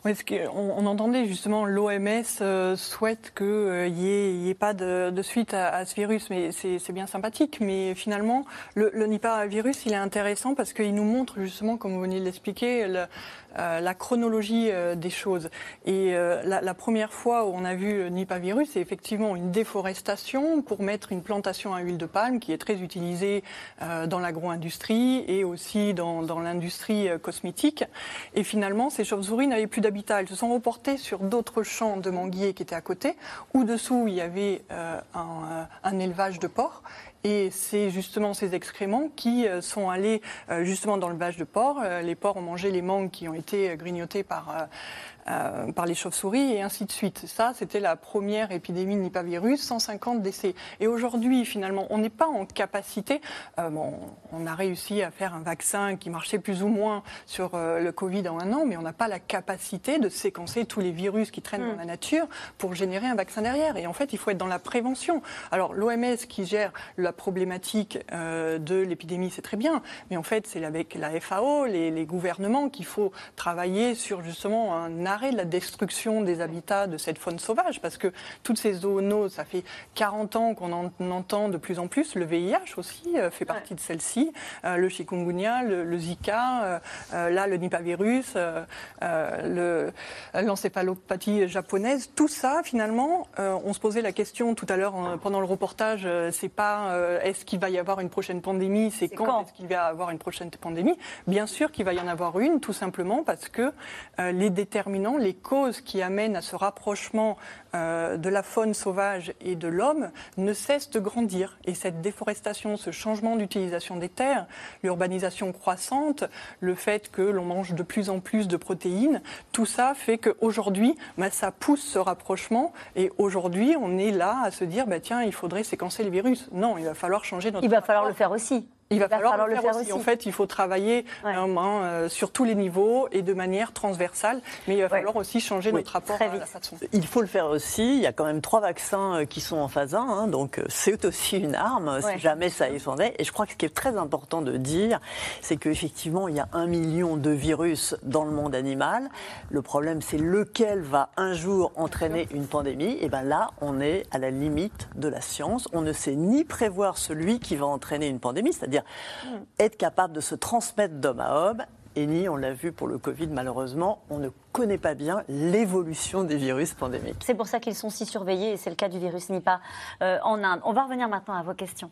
oui, on, on, entendait justement l'OMS euh, souhaite qu'il n'y euh, ait, pas de, suite à, ce virus, mais c'est bien sympathique. Mais finalement, le, le Nipah virus, il est intéressant parce qu'il nous montre justement, comme vous venez de l'expliquer, euh, la chronologie euh, des choses. Et la, première fois où on a vu Nipah virus, c'est effectivement une déforestation pour mettre une plantation à huile de palme qui est très utilisée dans l'agro-industrie et aussi dans, dans l'industrie cosmétique. Et finalement, ces chauves-souris n'avaient plus se sont reportées sur d'autres champs de manguiers qui étaient à côté, où dessous il y avait un, un élevage de porcs. Et c'est justement ces excréments qui euh, sont allés euh, justement dans le bâche de porc. Euh, les porcs ont mangé les mangues qui ont été grignotées par euh, par les chauves-souris et ainsi de suite. Ça, c'était la première épidémie de Nipah-virus, 150 décès. Et aujourd'hui, finalement, on n'est pas en capacité. Euh, bon, on a réussi à faire un vaccin qui marchait plus ou moins sur euh, le Covid en un an, mais on n'a pas la capacité de séquencer tous les virus qui traînent dans hmm. la nature pour générer un vaccin derrière. Et en fait, il faut être dans la prévention. Alors, l'OMS qui gère la problématique de l'épidémie, c'est très bien, mais en fait, c'est avec la FAO, les, les gouvernements qu'il faut travailler sur justement un arrêt de la destruction des habitats de cette faune sauvage, parce que toutes ces zoonoses, ça fait 40 ans qu'on en entend de plus en plus. Le VIH aussi euh, fait partie de celle-ci, euh, le chikungunya, le, Zika, euh, là le Nipah-virus, l'encéphalopathie japonaise. Tout ça, finalement, on se posait la question tout à l'heure pendant le reportage, c'est pas est-ce qu'il va y avoir une prochaine pandémie, c'est quand, quand est-ce qu'il va y avoir une prochaine pandémie? Bien sûr qu'il va y en avoir une, tout simplement parce que les déterminants les causes qui amènent à ce rapprochement euh, de la faune sauvage et de l'homme ne cessent de grandir. Et cette déforestation, ce changement d'utilisation des terres, l'urbanisation croissante, le fait que l'on mange de plus en plus de protéines, tout ça fait qu'aujourd'hui, bah, ça pousse ce rapprochement. Et aujourd'hui, on est là à se dire, bah, tiens, il faudrait séquencer le virus. Non, il va falloir changer notre. Il va falloir le faire aussi. Il va, falloir, le faire, aussi. En fait, il faut travailler euh, sur tous les niveaux et de manière transversale, mais il va falloir aussi changer notre rapport à la façon. Il faut le faire aussi. Il y a quand même trois vaccins euh, qui sont en phase 1, hein, donc euh, c'est aussi une arme si jamais ça effondrait. Et je crois que ce qui est très important de dire, c'est qu'effectivement, il y a un million de virus dans le monde animal. Le problème, c'est lequel va un jour entraîner une pandémie. Et bien là, on est à la limite de la science. On ne sait ni prévoir celui qui va entraîner une pandémie, c'est-à-dire être capable de se transmettre d'homme à homme. Et ni, on l'a vu pour le Covid, malheureusement, on ne connaît pas bien l'évolution des virus pandémiques. C'est pour ça qu'ils sont si surveillés, et c'est le cas du virus Nipah euh, en Inde. On va revenir maintenant à vos questions.